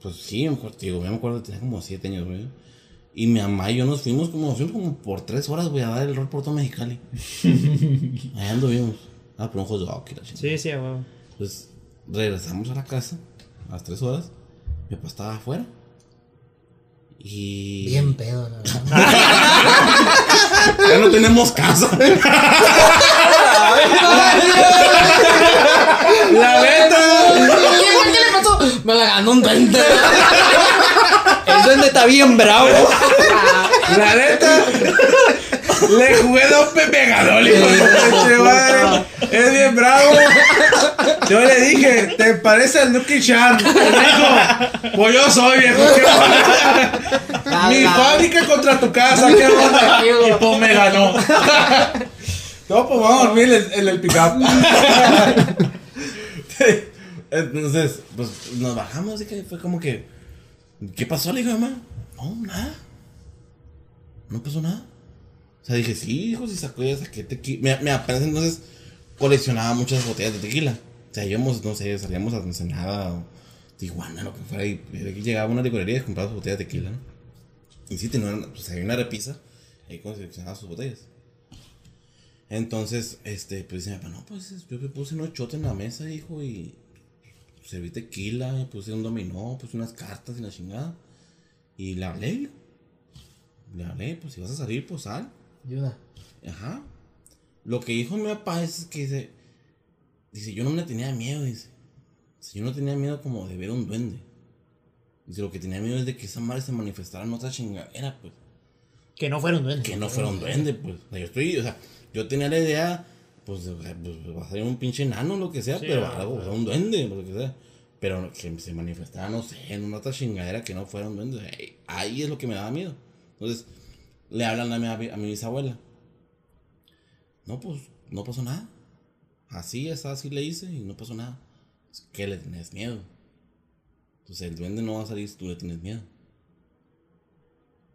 pues sí, me acuerdo, digo, yo me acuerdo que tenía como 7 años, güey. Y mi mamá y yo nos fuimos como, nos fuimos como por 3 horas, güey, a dar el rol por todo Mexicali. Allá anduvimos. Ah, por un hot dog la. Sí, sí, güey. Entonces, regresamos a la casa a las 3 horas. Mi papá estaba afuera. Y. bien pedo, la verdad. Ya no tenemos casa. La neta. ¿Qué, qué le pasó? Me la ganó un duende. El duende está bien bravo. La neta. Le jugué dos Pepe Ganó, hijo de madre. Es bien bravo. Yo le dije, ¿te parece al Nuki Chan? Dijo, pues yo soy viejo. Mi fábrica contra tu casa, ¿qué onda? Y pues me ganó. No, pues vamos a dormir en el, el pick-up. Entonces, pues nos bajamos y que fue como que. ¿Qué pasó? Le dije, mamá. No, nada. No pasó nada. Sea, dije, sí, hijo, si sacó ya saqué tequila. Me, apenas entonces coleccionaba muchas botellas de tequila. O sea, íbamos, no sé, salíamos a Ensenada o Tijuana, lo que fuera. Y llegaba a una licorería y compraba sus botellas de tequila. Y sí, tenía una, pues, había una repisa. Ahí coleccionaba sus botellas. Entonces, este, pues dice mi no, pues yo me puse unos chotes en la mesa, hijo, y serví tequila, puse un dominó, puse unas cartas y la chingada. Y le hablé, le hablé, pues si vas a salir, pues sal. Ayuda. Ajá. Lo que dijo mi papá es que dice, dice, yo no le tenía miedo, dice. Dice, yo no tenía miedo como de ver un duende. Dice, lo que tenía miedo es de que esa madre se manifestara en otra chingadera, pues. Que no fueron duendes. Que no fuera un duende, pues. O sea, yo estoy, o sea, yo tenía la idea, pues, de- o sea, pues, va a salir un pinche enano, lo que sea, Sí, pero ah, algo, o sea, un duende, lo que sea. Pero que se manifestara, no sé, en una otra chingadera que no fuera un duende. Ahí es lo que me daba miedo. Entonces, le hablan a mi, a mi bisabuela. No, pues, no pasó nada. Así es, así le hice y no pasó nada. Que le tenés miedo. Entonces, el duende no va a salir si tú le tienes miedo.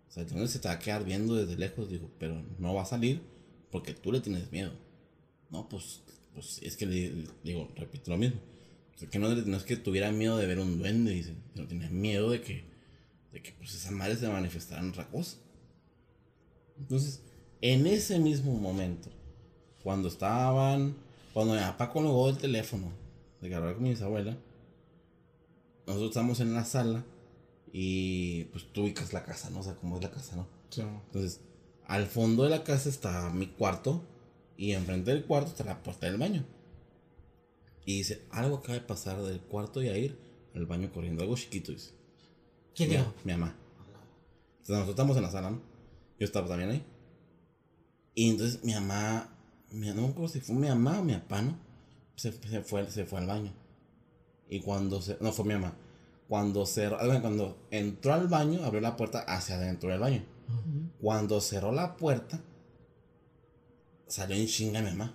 O sea, el duende se te va a quedar viendo desde lejos, dijo, pero no va a salir porque tú le tienes miedo. No, pues, pues es que le, digo, repito lo mismo. O no, no es que tuviera miedo de ver un duende, dice, sino tenía miedo de que, de que pues esa madre se manifestara en otra cosa. Entonces, en ese mismo momento, cuando estaban, cuando mi papá colgó el teléfono de que hablaba con mi bisabuela, nosotros estábamos en la sala y pues tú ubicas la casa, ¿no? O sea, cómo es la casa, ¿no? Entonces, al fondo de la casa está mi cuarto y enfrente del cuarto está la puerta del baño. Y dice, algo acaba de pasar del cuarto y a ir al baño corriendo, algo chiquito, dice. ¿Quién dijo? Mi mamá. Entonces, nosotros estamos en la sala, ¿no? Yo estaba también ahí. Y entonces mi mamá, mi, no me acuerdo si fue mi mamá o mi papá, ¿no? Se, se fue, se fue al baño. Y cuando se, no fue mi mamá. Cuando cerró, ah, cuando entró al baño, abrió la puerta hacia adentro del baño. Cuando cerró la puerta, salió en chinga mi mamá.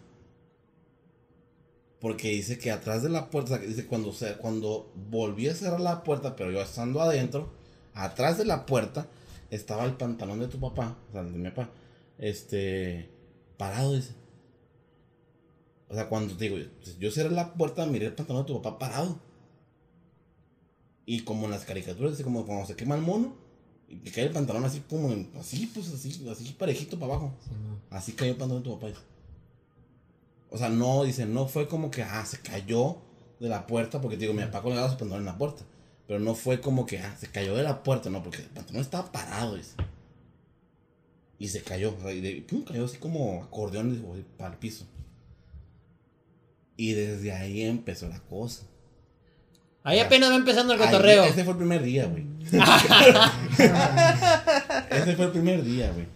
Porque dice que atrás de la puerta, dice cuando, se, cuando volví a cerrar la puerta, pero yo estando adentro, atrás de la puerta estaba el pantalón de tu papá, o sea, el de mi papá, este, parado, dice. O sea, cuando te digo, yo cerré la puerta, miré el pantalón de tu papá parado. Y como en las caricaturas, así como cuando se quema el mono, y que cae el pantalón así, como, en- así, pues así, así parejito para abajo. Así cayó el pantalón de tu papá. dice. O sea, no, dice, no fue como que, ah, se cayó de la puerta, porque te digo, mi papá colgaba su pantalón en la puerta. Pero no fue como que, ah, se cayó de la puerta, no, porque el pantalón estaba parado, dice. Y se cayó, o sea, y de- pum, cayó así como acordeón, dijo, para el piso. Y desde ahí empezó la cosa. Ahí apenas va empezando el Ahí- cotorreo. ese fue el primer día, güey. ese fue el primer día, güey.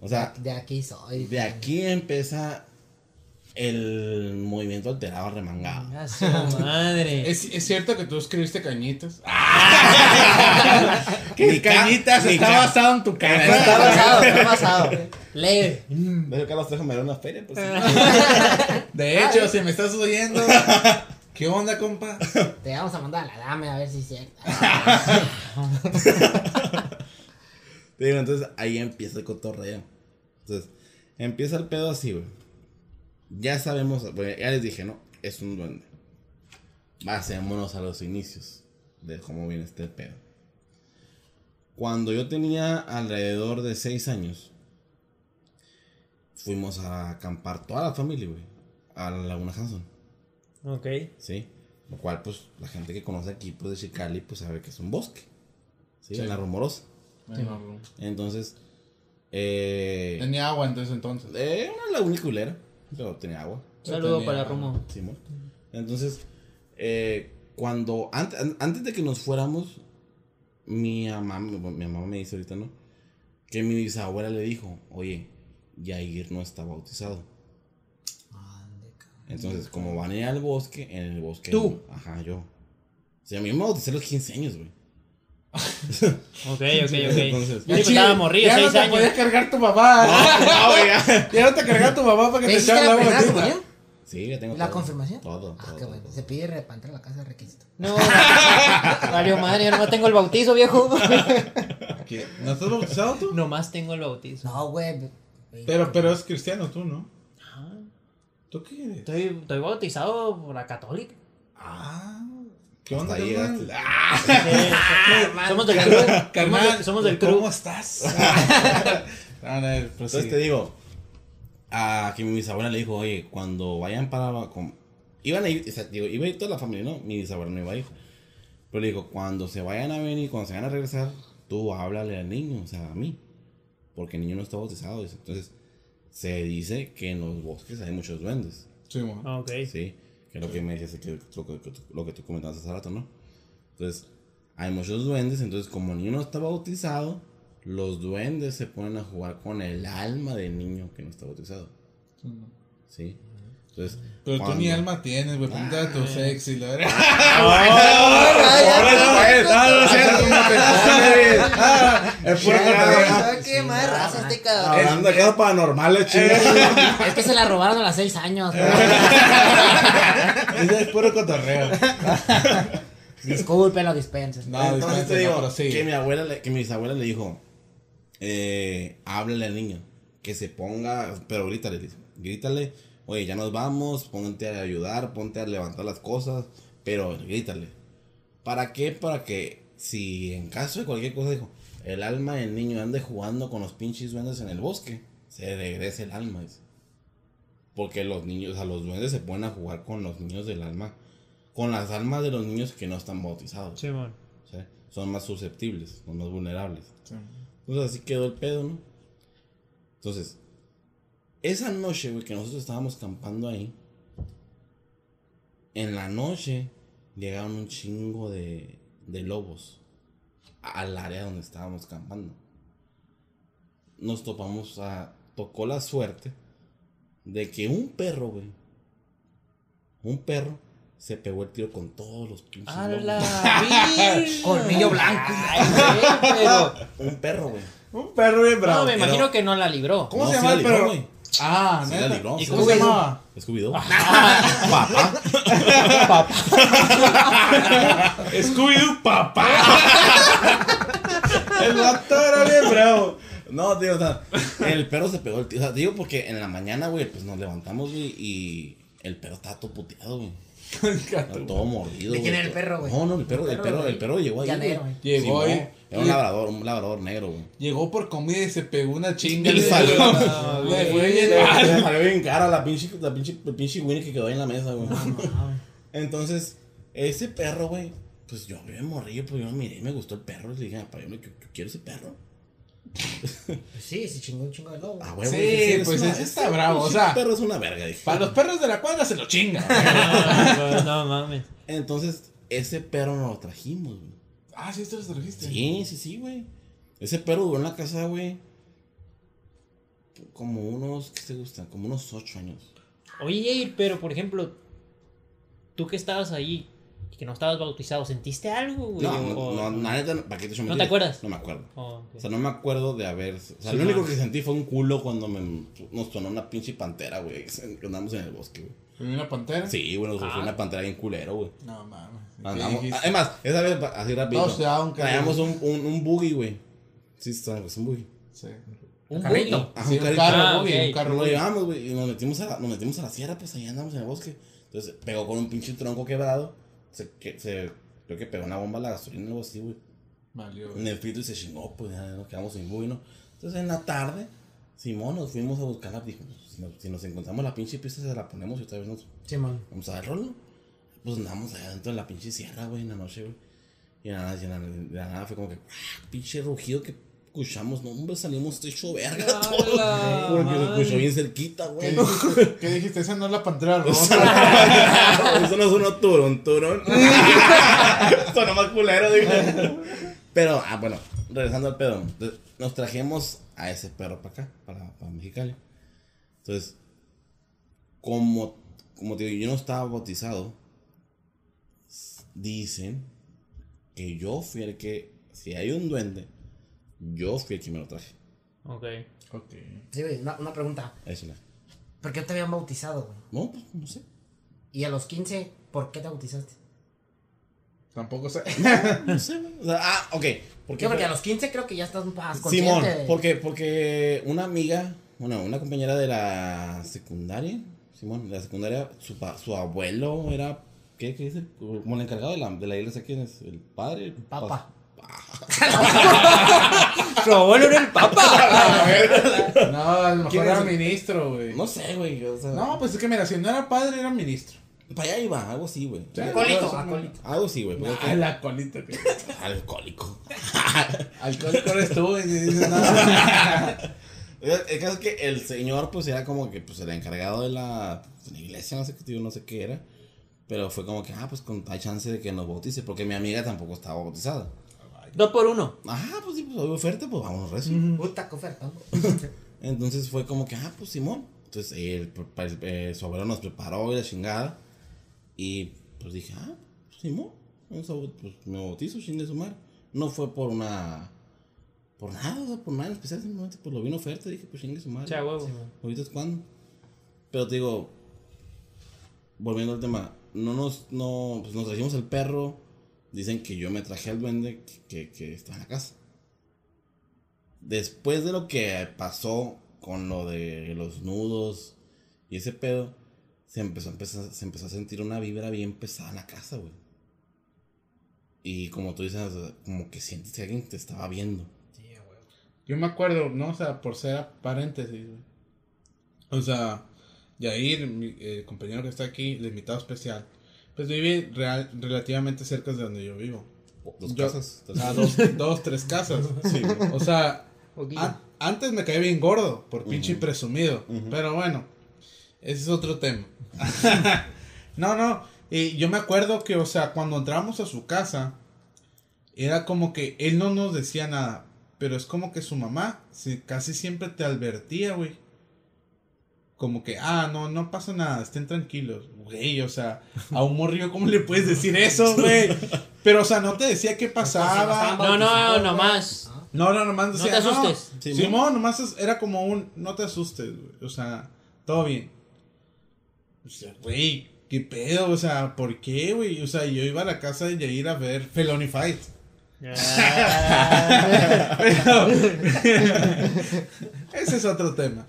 O sea, De aquí soy. de aquí empieza el movimiento alterado remangado. A su madre. ¿Es, es cierto que tú escribiste cañitas. Ni ¿Qué cañitas? ca- Está ca- basado en tu Está casa. basado, está basado. Lee. De hecho, Carlos Trejo me dio una feria, pues. De hecho, si me estás oyendo, ¿qué onda, compa? Te vamos a mandar a la dame a ver si es cierto. Te digo, entonces ahí empieza el cotorreo. Entonces, empieza el pedo así, güey. Ya sabemos, bueno, ya les dije, ¿no? Es un duende. Basémonos a los inicios de cómo viene este pedo. Cuando yo tenía alrededor de 6 años, fuimos a acampar toda la familia, güey, a la Laguna Hanson, Ok. ¿sí? Lo cual, pues, la gente que conoce aquí, pues, de Chicali, pues, sabe que es un bosque, ¿sí? Sí. En la rumorosa. Entonces, eh, Tenía agua entonces entonces. eh, una laguna culera, pero tenía agua. Saludo tenía- para Romo. Simón. Entonces, eh, cuando, antes, antes de que nos fuéramos, mi mamá, mi mamá me dice ahorita, ¿no? Que mi bisabuela le dijo, oye, Yair no está bautizado. Entonces, como van a ir al bosque, en el bosque. ¿Tú? Ajá, yo. O sea, a mí me bauticé a los 15 años, güey. Ok, ok, ok. Entonces- Yo estaba morrillo, ya no 6 te años. podía cargar tu mamá. No, güey, ya. Ya no te cargaba tu mamá para que ¿Te echara la comunión? Sí, ya tengo ¿La todo. confirmación? Todo, Ah, todo, qué bueno. todo. Se pide re- para entrar a la casa de requisito. No, valió madre, yo nomás tengo el bautizo, viejo. ¿Qué? ¿No estás bautizado tú? Nomás tengo el bautizo. No, güey. Pero, pero es cristiano tú, ¿no? ¿Tú qué eres? Estoy, estoy bautizado por la católica. Ah, ¿qué onda, ahí carnal? llegaste. Sí, somos del. Somos, Carnal, somos del ¿Cómo crew. estás? Ah, A ver, Entonces te digo, a que mi bisabuela le dijo, oye, cuando vayan para... con- iban a ir, o sea, digo, iba a ir toda la familia, ¿no? Mi bisabuela no iba a ir. Pero le dijo, cuando se vayan a venir, cuando se vayan a regresar, tú háblale al niño, o sea, a mí. Porque el niño no está bautizado. Entonces, se dice que en los bosques hay muchos duendes. Sí, mo. Ok. Sí, es lo que me decías, que, lo, que, lo que tú comentabas hace rato, ¿no? Entonces, hay muchos duendes, entonces como el niño no está bautizado, los duendes se ponen a jugar con el alma del niño que no está bautizado. ¿Sí? Entonces, Pero tú ni alma tienes, güey. Ponte a tu sexy, la verdad. Es puro cotorreo. ¿Qué más raza este cabrón? Hablando de cosas paranormales, chicos. Es que se la robaron a las 6 años. Ese es puro cotorreo. Disculpen, lo dispensen. No, Entonces te digo no, que mi abuela, le- que mi bisabuela le dijo, eh, háblale al niño, que se ponga, pero grítale, dice, grítale, oye, ya nos vamos, ponte a ayudar, ponte a levantar las cosas, pero grítale. ¿Para qué? Para que si en caso de cualquier cosa, dijo, el alma del niño ande jugando con los pinches duendes en el bosque, se regrese el alma, dice. Porque los niños, o sea, los duendes se ponen a jugar con los niños del alma, con las almas de los niños que no están bautizados. Simón. O sea, son más susceptibles, son más vulnerables. Sí. Entonces así quedó el pedo, ¿no? Entonces, esa noche, güey, que nosotros estábamos campando ahí, en la noche llegaron un chingo de, de lobos al área donde estábamos campando. Nos topamos a... Tocó la suerte de que un perro, güey, un perro se pegó el tiro con todos los pinches. Colmillo blanco. Ay, güey, pero. Un perro, güey. Un perro bien bravo. No, me pero- imagino que no la libró. ¿Cómo No, se llama la el libró, perro? güey. Ah, Sí neta. ¿Y cómo se llamaba? Scooby-Doo. Papá. Scooby-Doo, papá. el vato era bien bravo. No, tío, o sea, el perro se pegó el tío. O sea, digo porque en la mañana, güey, pues nos levantamos, güey, y el perro estaba todo puteado, güey. Todo mordido, ¿De quién era el perro, güey? No, no, el perro, el perro, el perro llegó ahí, llanero, güey. güey. Llegó ahí. Era un labrador, un labrador negro, güey. Llegó por comida y se pegó una chinga. Y Le salió. Le fue bien salió bien cara la pinche, la pinche, el pinche Winnie que quedó ahí en la mesa, güey. Entonces, ese perro, güey, pues yo me morrí, pues yo lo miré y me gustó el perro. Le dije, papá, yo, yo- yo quiero ese perro. Sí, sí, chingó un chingo de lobo. Ah, güey, Sí, pues una- ese está bravo, o sea. perro es una verga, dije. Para los perros de la cuadra se lo chinga. No, no mames. Entonces, ese perro nos lo trajimos, güey. ah, sí, esto lo trajiste. Sí, sí, sí, güey. Ese perro duró en la casa, güey. Como unos, ¿qué te gusta? Como unos ocho años. Oye, pero por ejemplo, tú que estabas ahí que no estabas bautizado, ¿sentiste algo, güey? No, no, no, neta, ¿para qué te ¿No te acuerdas? No me acuerdo. Oh. O sea, no me acuerdo de haber. O sea, Sí, lo único man. que sentí fue un culo cuando me, nos sonó una pinche pantera, güey. Que andamos en el bosque, güey. ¿Fue una pantera? Sí, güey, nos Ah. fue una pantera bien culero, güey. No mames. Andamos. Además, esa vez, así rápido. No, se daba un carro. Traíamos un, un, un buggy, güey. Sí, está, es un buggy. Sí. Un Carrito. Ajá, Sí, un un carrito. carro, Ah, un carro. Lo llevamos, güey, y nos metimos, a la, nos metimos a la sierra, pues ahí andamos en el bosque. Entonces pegó con un pinche tronco quebrado. Se, que, se, creo que pegó una bomba a la gasolina o algo así, güey. Valió, güey. En el filtro y se chingó, pues ya nos quedamos sin buggy, ¿no? Entonces en la tarde, Simón, nos fuimos a buscarla. Dijo, si nos, si nos encontramos la pinche pista, se la ponemos y otra vez nos Simón. vamos a dar rol, ¿no? Pues andamos allá dentro de la pinche sierra, güey, en la noche, güey. Y la nada, y la, la nada fue como que, ¡ah! pinche rugido que escuchamos, no, hombre, salimos hecho verga todos. Porque se escuchó bien cerquita, ¿Qué güey. dijiste? ¿Qué dijiste? Esa no es la pantera rosa. Eso no es uno turón, turón. Sonó más culero, digo. Pero, ah, bueno, regresando al pedo. Nos trajimos a ese perro para acá, para, para Mexicali. Entonces, como, como te digo, yo no estaba bautizado, dicen que yo fui el que, si hay un duende, yo fui el que me lo traje. Ok. ok. Sí, güey, una, una pregunta. ¿Por qué te habían bautizado, güey? No, pues no sé. Y a los 15, ¿por qué te bautizaste? Tampoco sé. No sé, güey. O sea, ah, ok. ¿Por qué? Porque a los 15 creo que ya estás más Simón, consciente. de- porque, porque una amiga, bueno, una compañera de la secundaria, Simón, de la secundaria, su, pa- su abuelo era, ¿qué, qué dice? Como el encargado de la, de la iglesia, ¿quién es? ¿El padre? El Papa. Su abuelo era el papa. No, a lo mejor ¿Quién era ministro, güey. No sé, güey. O sea, No, pues es que mira, si no era padre, era ministro. Para allá iba, algo así, güey. No, acólito. Algo así, güey. porque- el alcohólico. Alcohólico. Alcohólico eres tú, güey. no. El caso es que el señor, pues, era como que, pues, el encargado de la, de la iglesia, no sé qué, tío, no sé qué era. Pero fue como que, ah, pues, con, hay chance de que nos bautice, porque mi amiga tampoco estaba bautizada. Dos por uno. Ajá, pues, sí, pues, hay oferta, pues, vámonos recio. Puta, oferta. Entonces fue como que, ah, pues, Simón. Entonces, el, el- el- su abuelo nos preparó y la chingada. Y, pues, dije, ah, pues, Simón. Vamos pues, me bautizo, chingue su madre. No fue por una... Por nada, o sea, por nada en especial, simplemente pues lo vi en oferta, dije, pues chingue su madre. Cha huevo. ¿Ahorita es cuándo? Pero te digo, volviendo al tema, no nos, no, pues nos trajimos el perro. Dicen que yo me traje al duende que, que, que está en la casa. Después de lo que pasó con lo de los nudos y ese pedo, se empezó, a empezar- se empezó a sentir una vibra bien pesada en la casa, güey. Y como tú dices, como que sientes que alguien te estaba viendo. Yo me acuerdo, ¿no? O sea, por ser paréntesis, güey. O sea, Yair, mi eh, compañero que está aquí, el invitado especial, pues vive real- relativamente cerca de donde yo vivo. Dos Yo- casas. Ah, dos, dos, tres casas. Sí. O sea, antes me caía bien gordo, por pinche Ujú. presumido. Pero bueno, ese es otro tema. no, no. Y yo me acuerdo que, o sea, cuando entramos a su casa, era como que él no nos decía nada. Pero es como que su mamá casi siempre te advertía, güey. Como que, ah, no, no pasa nada, estén tranquilos. Güey, o sea, a un morrillo, ¿cómo le puedes decir eso, güey? Pero, o sea, no te decía qué pasaba. No, no, nomás. No, no, nomás No decía, te asustes. Simón. Simón, nomás era como un, no te asustes, güey. O sea, todo bien. O sea, güey, qué pedo, o sea, ¿por qué, güey? O sea, yo iba a la casa de Yair a ver Felony Fight. Pero- Ese es otro tema.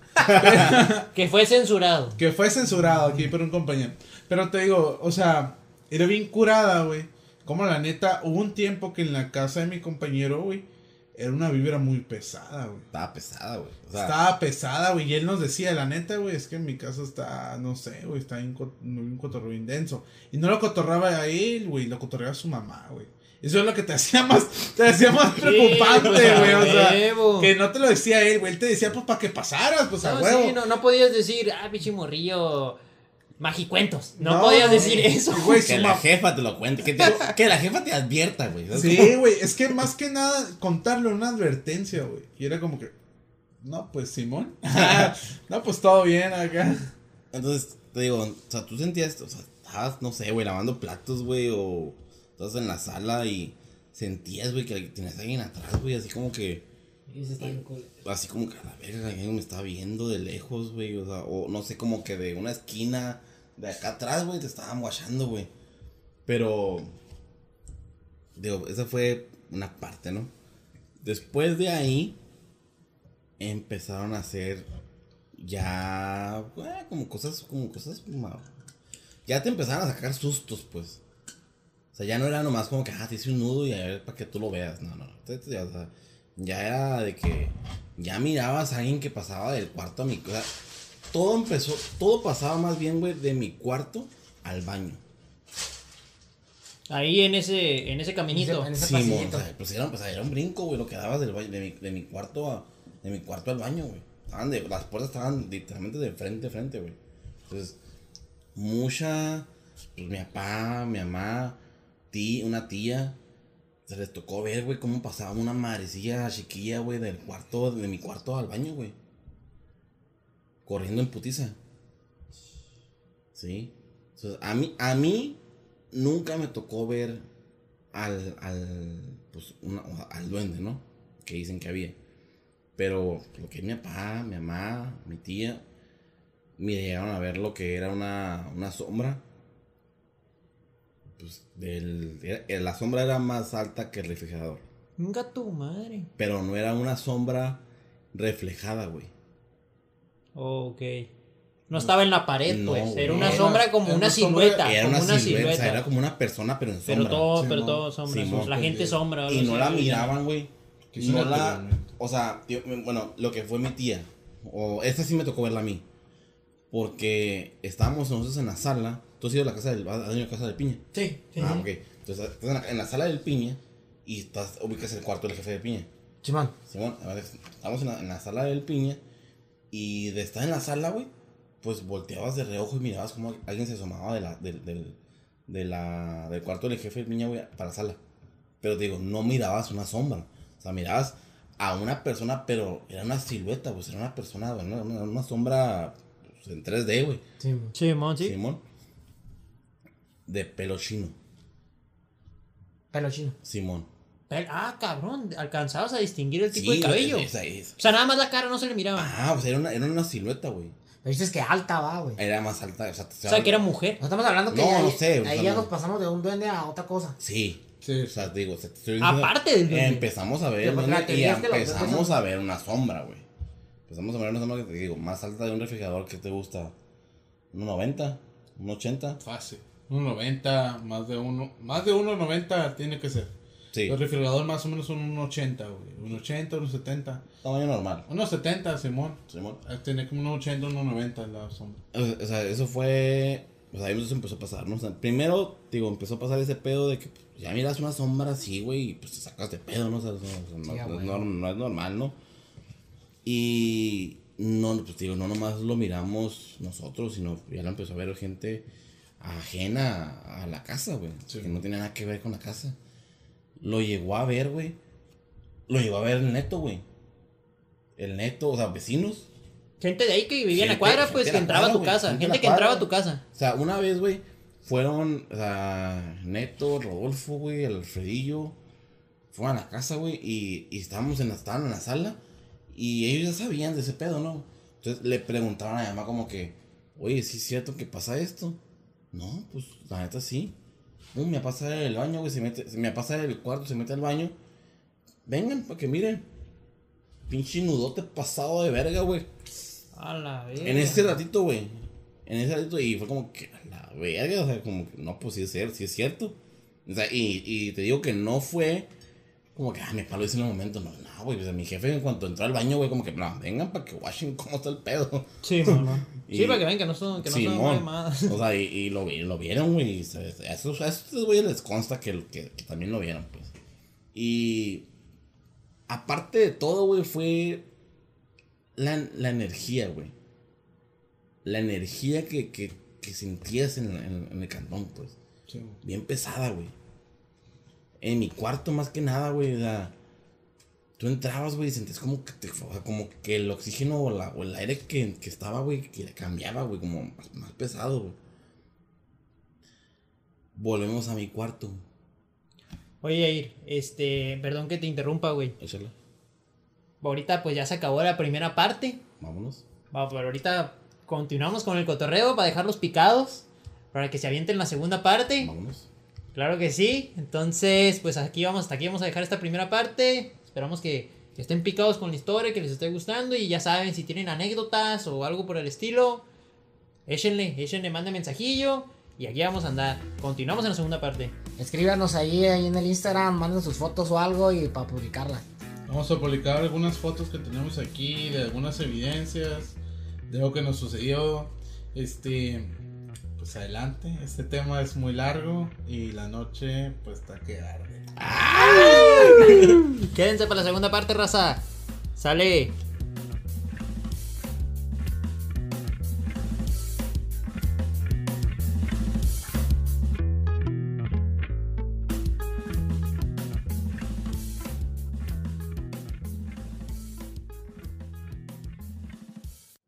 Que fue censurado. Que fue censurado aquí por un compañero. Pero te digo, o sea, era bien curada, güey. Como la neta, hubo un tiempo que en la casa de mi compañero, güey, era una vibra muy pesada, güey. Estaba pesada, güey. O sea, Estaba pesada, güey. Y él nos decía, la neta, güey, es que en mi casa está, no sé, güey, está un cotorreo intenso. Y no lo cotorraba a él, güey, lo cotorreaba a su mamá, güey. Eso es lo que te hacía más, te hacía más preocupante, pues, güey. a o sea, huevo. que no te lo decía él, güey. Él te decía, pues, para que pasaras, pues, a No, huevo. sí, no, no podías decir, ah, pinche morrillo, magicuentos. No, No, podías decir eso. Güey, que la jefa te lo cuente. Que, te- que la jefa te advierta, güey. ¿sabes Sí, güey, es que más que nada contarle una advertencia, güey. Y era como que, no, pues Simón. no, pues todo bien acá. Entonces, te digo, o sea, tú sentías, o sea, estabas, no sé, güey, lavando platos, güey, o estabas en la sala y sentías, güey, que tenías a alguien atrás, güey, así como que, Y se está bien cool. así como que a la verga, alguien me estaba viendo de lejos, güey, o sea, o no sé, como que de una esquina, de acá atrás, güey, te estaban guachando, güey. Pero, digo, esa fue una parte, ¿no? Después de ahí, empezaron a hacer ya, como cosas, como cosas, ya te empezaron a sacar sustos, pues. O sea, ya no era nomás como que, ah, te hice un nudo y a ver para que tú lo veas. No, no. O sea, ya era de que ya mirabas a alguien que pasaba del cuarto a mi casa. Todo empezó, todo pasaba más bien, güey, de mi cuarto al baño. Ahí en ese, en ese caminito. En ese o sea, pues era, pues era un brinco, güey, lo que dabas del baño, de, mi, de mi cuarto a, de mi cuarto al baño, güey. Estaban de, las puertas estaban literalmente de frente a frente, güey. Entonces, mucha, pues mi papá, mi mamá, tí, una tía, se les tocó ver, güey, cómo pasaba una madrecilla chiquilla, güey, del cuarto, de mi cuarto al baño, güey. Corriendo en putiza. Sí. Entonces, a mí, a mí nunca me tocó ver al, al, pues, una- al duende, ¿no? Que dicen que había. Pero lo que es mi papá, mi mamá, mi tía, me llegaron a ver lo que era una, una sombra. Pues del, era- eh, la sombra era más alta que el refrigerador. Nunca tu madre. Pero no era una sombra reflejada, güey. Ok. No estaba en la pared, No, pues. Era una Era- sombra como era una silueta. Era como una, una silueta, silueta. era como una persona, pero en Pero sombra. todo, Sí, pero no. todo sombra. La gente sombra. Y no la miraban, güey. No la. O sea, tío, bueno, lo que fue mi tía. O esta sí me tocó verla a mí. Porque estábamos nosotros en la sala. Tú has ido a la casa del. ¿Has ido a la casa del piña? Sí, sí. Ah, ok. Entonces estás en la, en la sala del piña. Y estás, ubicas el cuarto del jefe de piña. Simón. Simón, estamos en la, en la sala del piña. Y de estar en la sala, güey, pues volteabas de reojo y mirabas como alguien se asomaba de la, del, del, de la, del cuarto del jefe del piña, güey, para la sala. Pero te digo, no mirabas una sombra. O sea, mirabas a una persona, pero era una silueta, pues era una persona, una- una sombra pues, en 3D, güey. Simón. Sí, sí. Simón. De pelo chino. Pelo chino. Simón. Ah, cabrón. Alcanzabas a distinguir el tipo Sí, de cabello. esa es. O sea, nada más la cara no se le miraba. Ah, pues era una, era una silueta, güey. Pero dices que alta va, güey. Era más alta. O sea, o sea, que era mujer. No estamos hablando que No, ahí, no sé, ahí ya no. nos pasamos de un duende a otra cosa. Sí. Sí. O sea, digo, o sea, te estoy diciendo- Aparte del duende. Empezamos a ver duende y empezamos a ver una sombra, güey. Empezamos a ver una sombra que te digo, más alta de un refrigerador que te gusta. ¿Un 90? ¿Un 80? Fácil. 1.90, más de uno, más de 1.90 tiene que ser. Sí. El refrigerador más o menos son 1.80, güey. 1.80, 1.70. Tamaño normal. 1.70, Simón. Simón. Ah, Tiene como 1.80, 1.90 en la sombra. O sea, o sea, eso fue. O sea, ahí eso empezó a pasar, ¿no? O sea, primero, digo, empezó a pasar ese pedo de que pues, ya miras una sombra así, güey, y pues te sacas de pedo, ¿no? O sea, eso- o sea, no, Sí, no norm- no es normal, ¿no? Y no, pues digo, no nomás lo miramos nosotros, sino ya lo empezó a ver gente ajena a la casa, güey. Sí. Que no tiene nada que ver con la casa. Lo llegó a ver, güey. Lo llegó a ver el neto, güey. El neto, o sea, vecinos. Gente de ahí que vivía en la cuadra, pues, que entraba a tu casa. gente que entraba a tu casa. O sea, una vez, güey, fueron, o sea, Neto, Rodolfo, güey, el Alfredillo, fueron a la casa, güey, y, y estábamos en la, estaban en la sala, y ellos ya sabían de ese pedo, ¿no? Entonces le preguntaron a mi mamá como que, oye, ¿sí es cierto que pasa esto? No, pues, la neta sí. Uh, me pasa el baño, güey, se mete, se me pasa el cuarto, se mete al baño. Vengan, para que miren. Pinche nudote pasado de verga, güey. A la vez. En ese ratito, güey. En ese ratito, y fue como que, a la verga, o sea, como que, no, pues sí es cierto, sí es cierto. O sea, y, y te digo que no fue como que, ah, me palo ese en el momento. No, no, güey, sea, mi jefe en cuanto entró al baño, güey, como que, no, vengan para que washen cómo está el pedo. Sí, mon. Sí, para que vean que no son, que no son Simón. más. O sea, y, y lo, vi- lo vieron, güey. A esos, a esos güeyes les consta que, que, que también lo vieron, pues. Y aparte de todo, güey, fue la, la energía, güey. La energía que, que, que sentías en, en- en el cantón, pues. Sí. Bien pesada, güey. En mi cuarto, más que nada, güey. O sea, tú entrabas, güey, y sentías como que, te- o sea, como que el oxígeno o, la- o el aire que, que estaba, güey, que cambiaba, güey, como más, más pesado, güey. Volvemos a mi cuarto. Oye, Air, este, perdón que te interrumpa, güey. Ahorita pues ya se acabó la primera parte. Vámonos. Va, pero ahorita continuamos con el cotorreo para dejarlos picados. Para que se avienten la segunda parte. Vámonos. Claro que sí. Entonces, pues aquí vamos, hasta aquí vamos a dejar esta primera parte. Esperamos que, que estén picados con la historia, que les esté gustando. Y ya saben, si tienen anécdotas o algo por el estilo, échenle, échenle, manden mensajillo. Y aquí vamos a andar. Continuamos en la segunda parte. Escríbanos ahí, ahí en el Instagram, manden sus fotos o algo y para publicarlas. Vamos a publicar algunas fotos que tenemos aquí, de algunas evidencias, de lo que nos sucedió. Este, pues adelante. Este tema es muy largo y la noche pues está que arde. Quédense para la segunda parte, raza. Sale.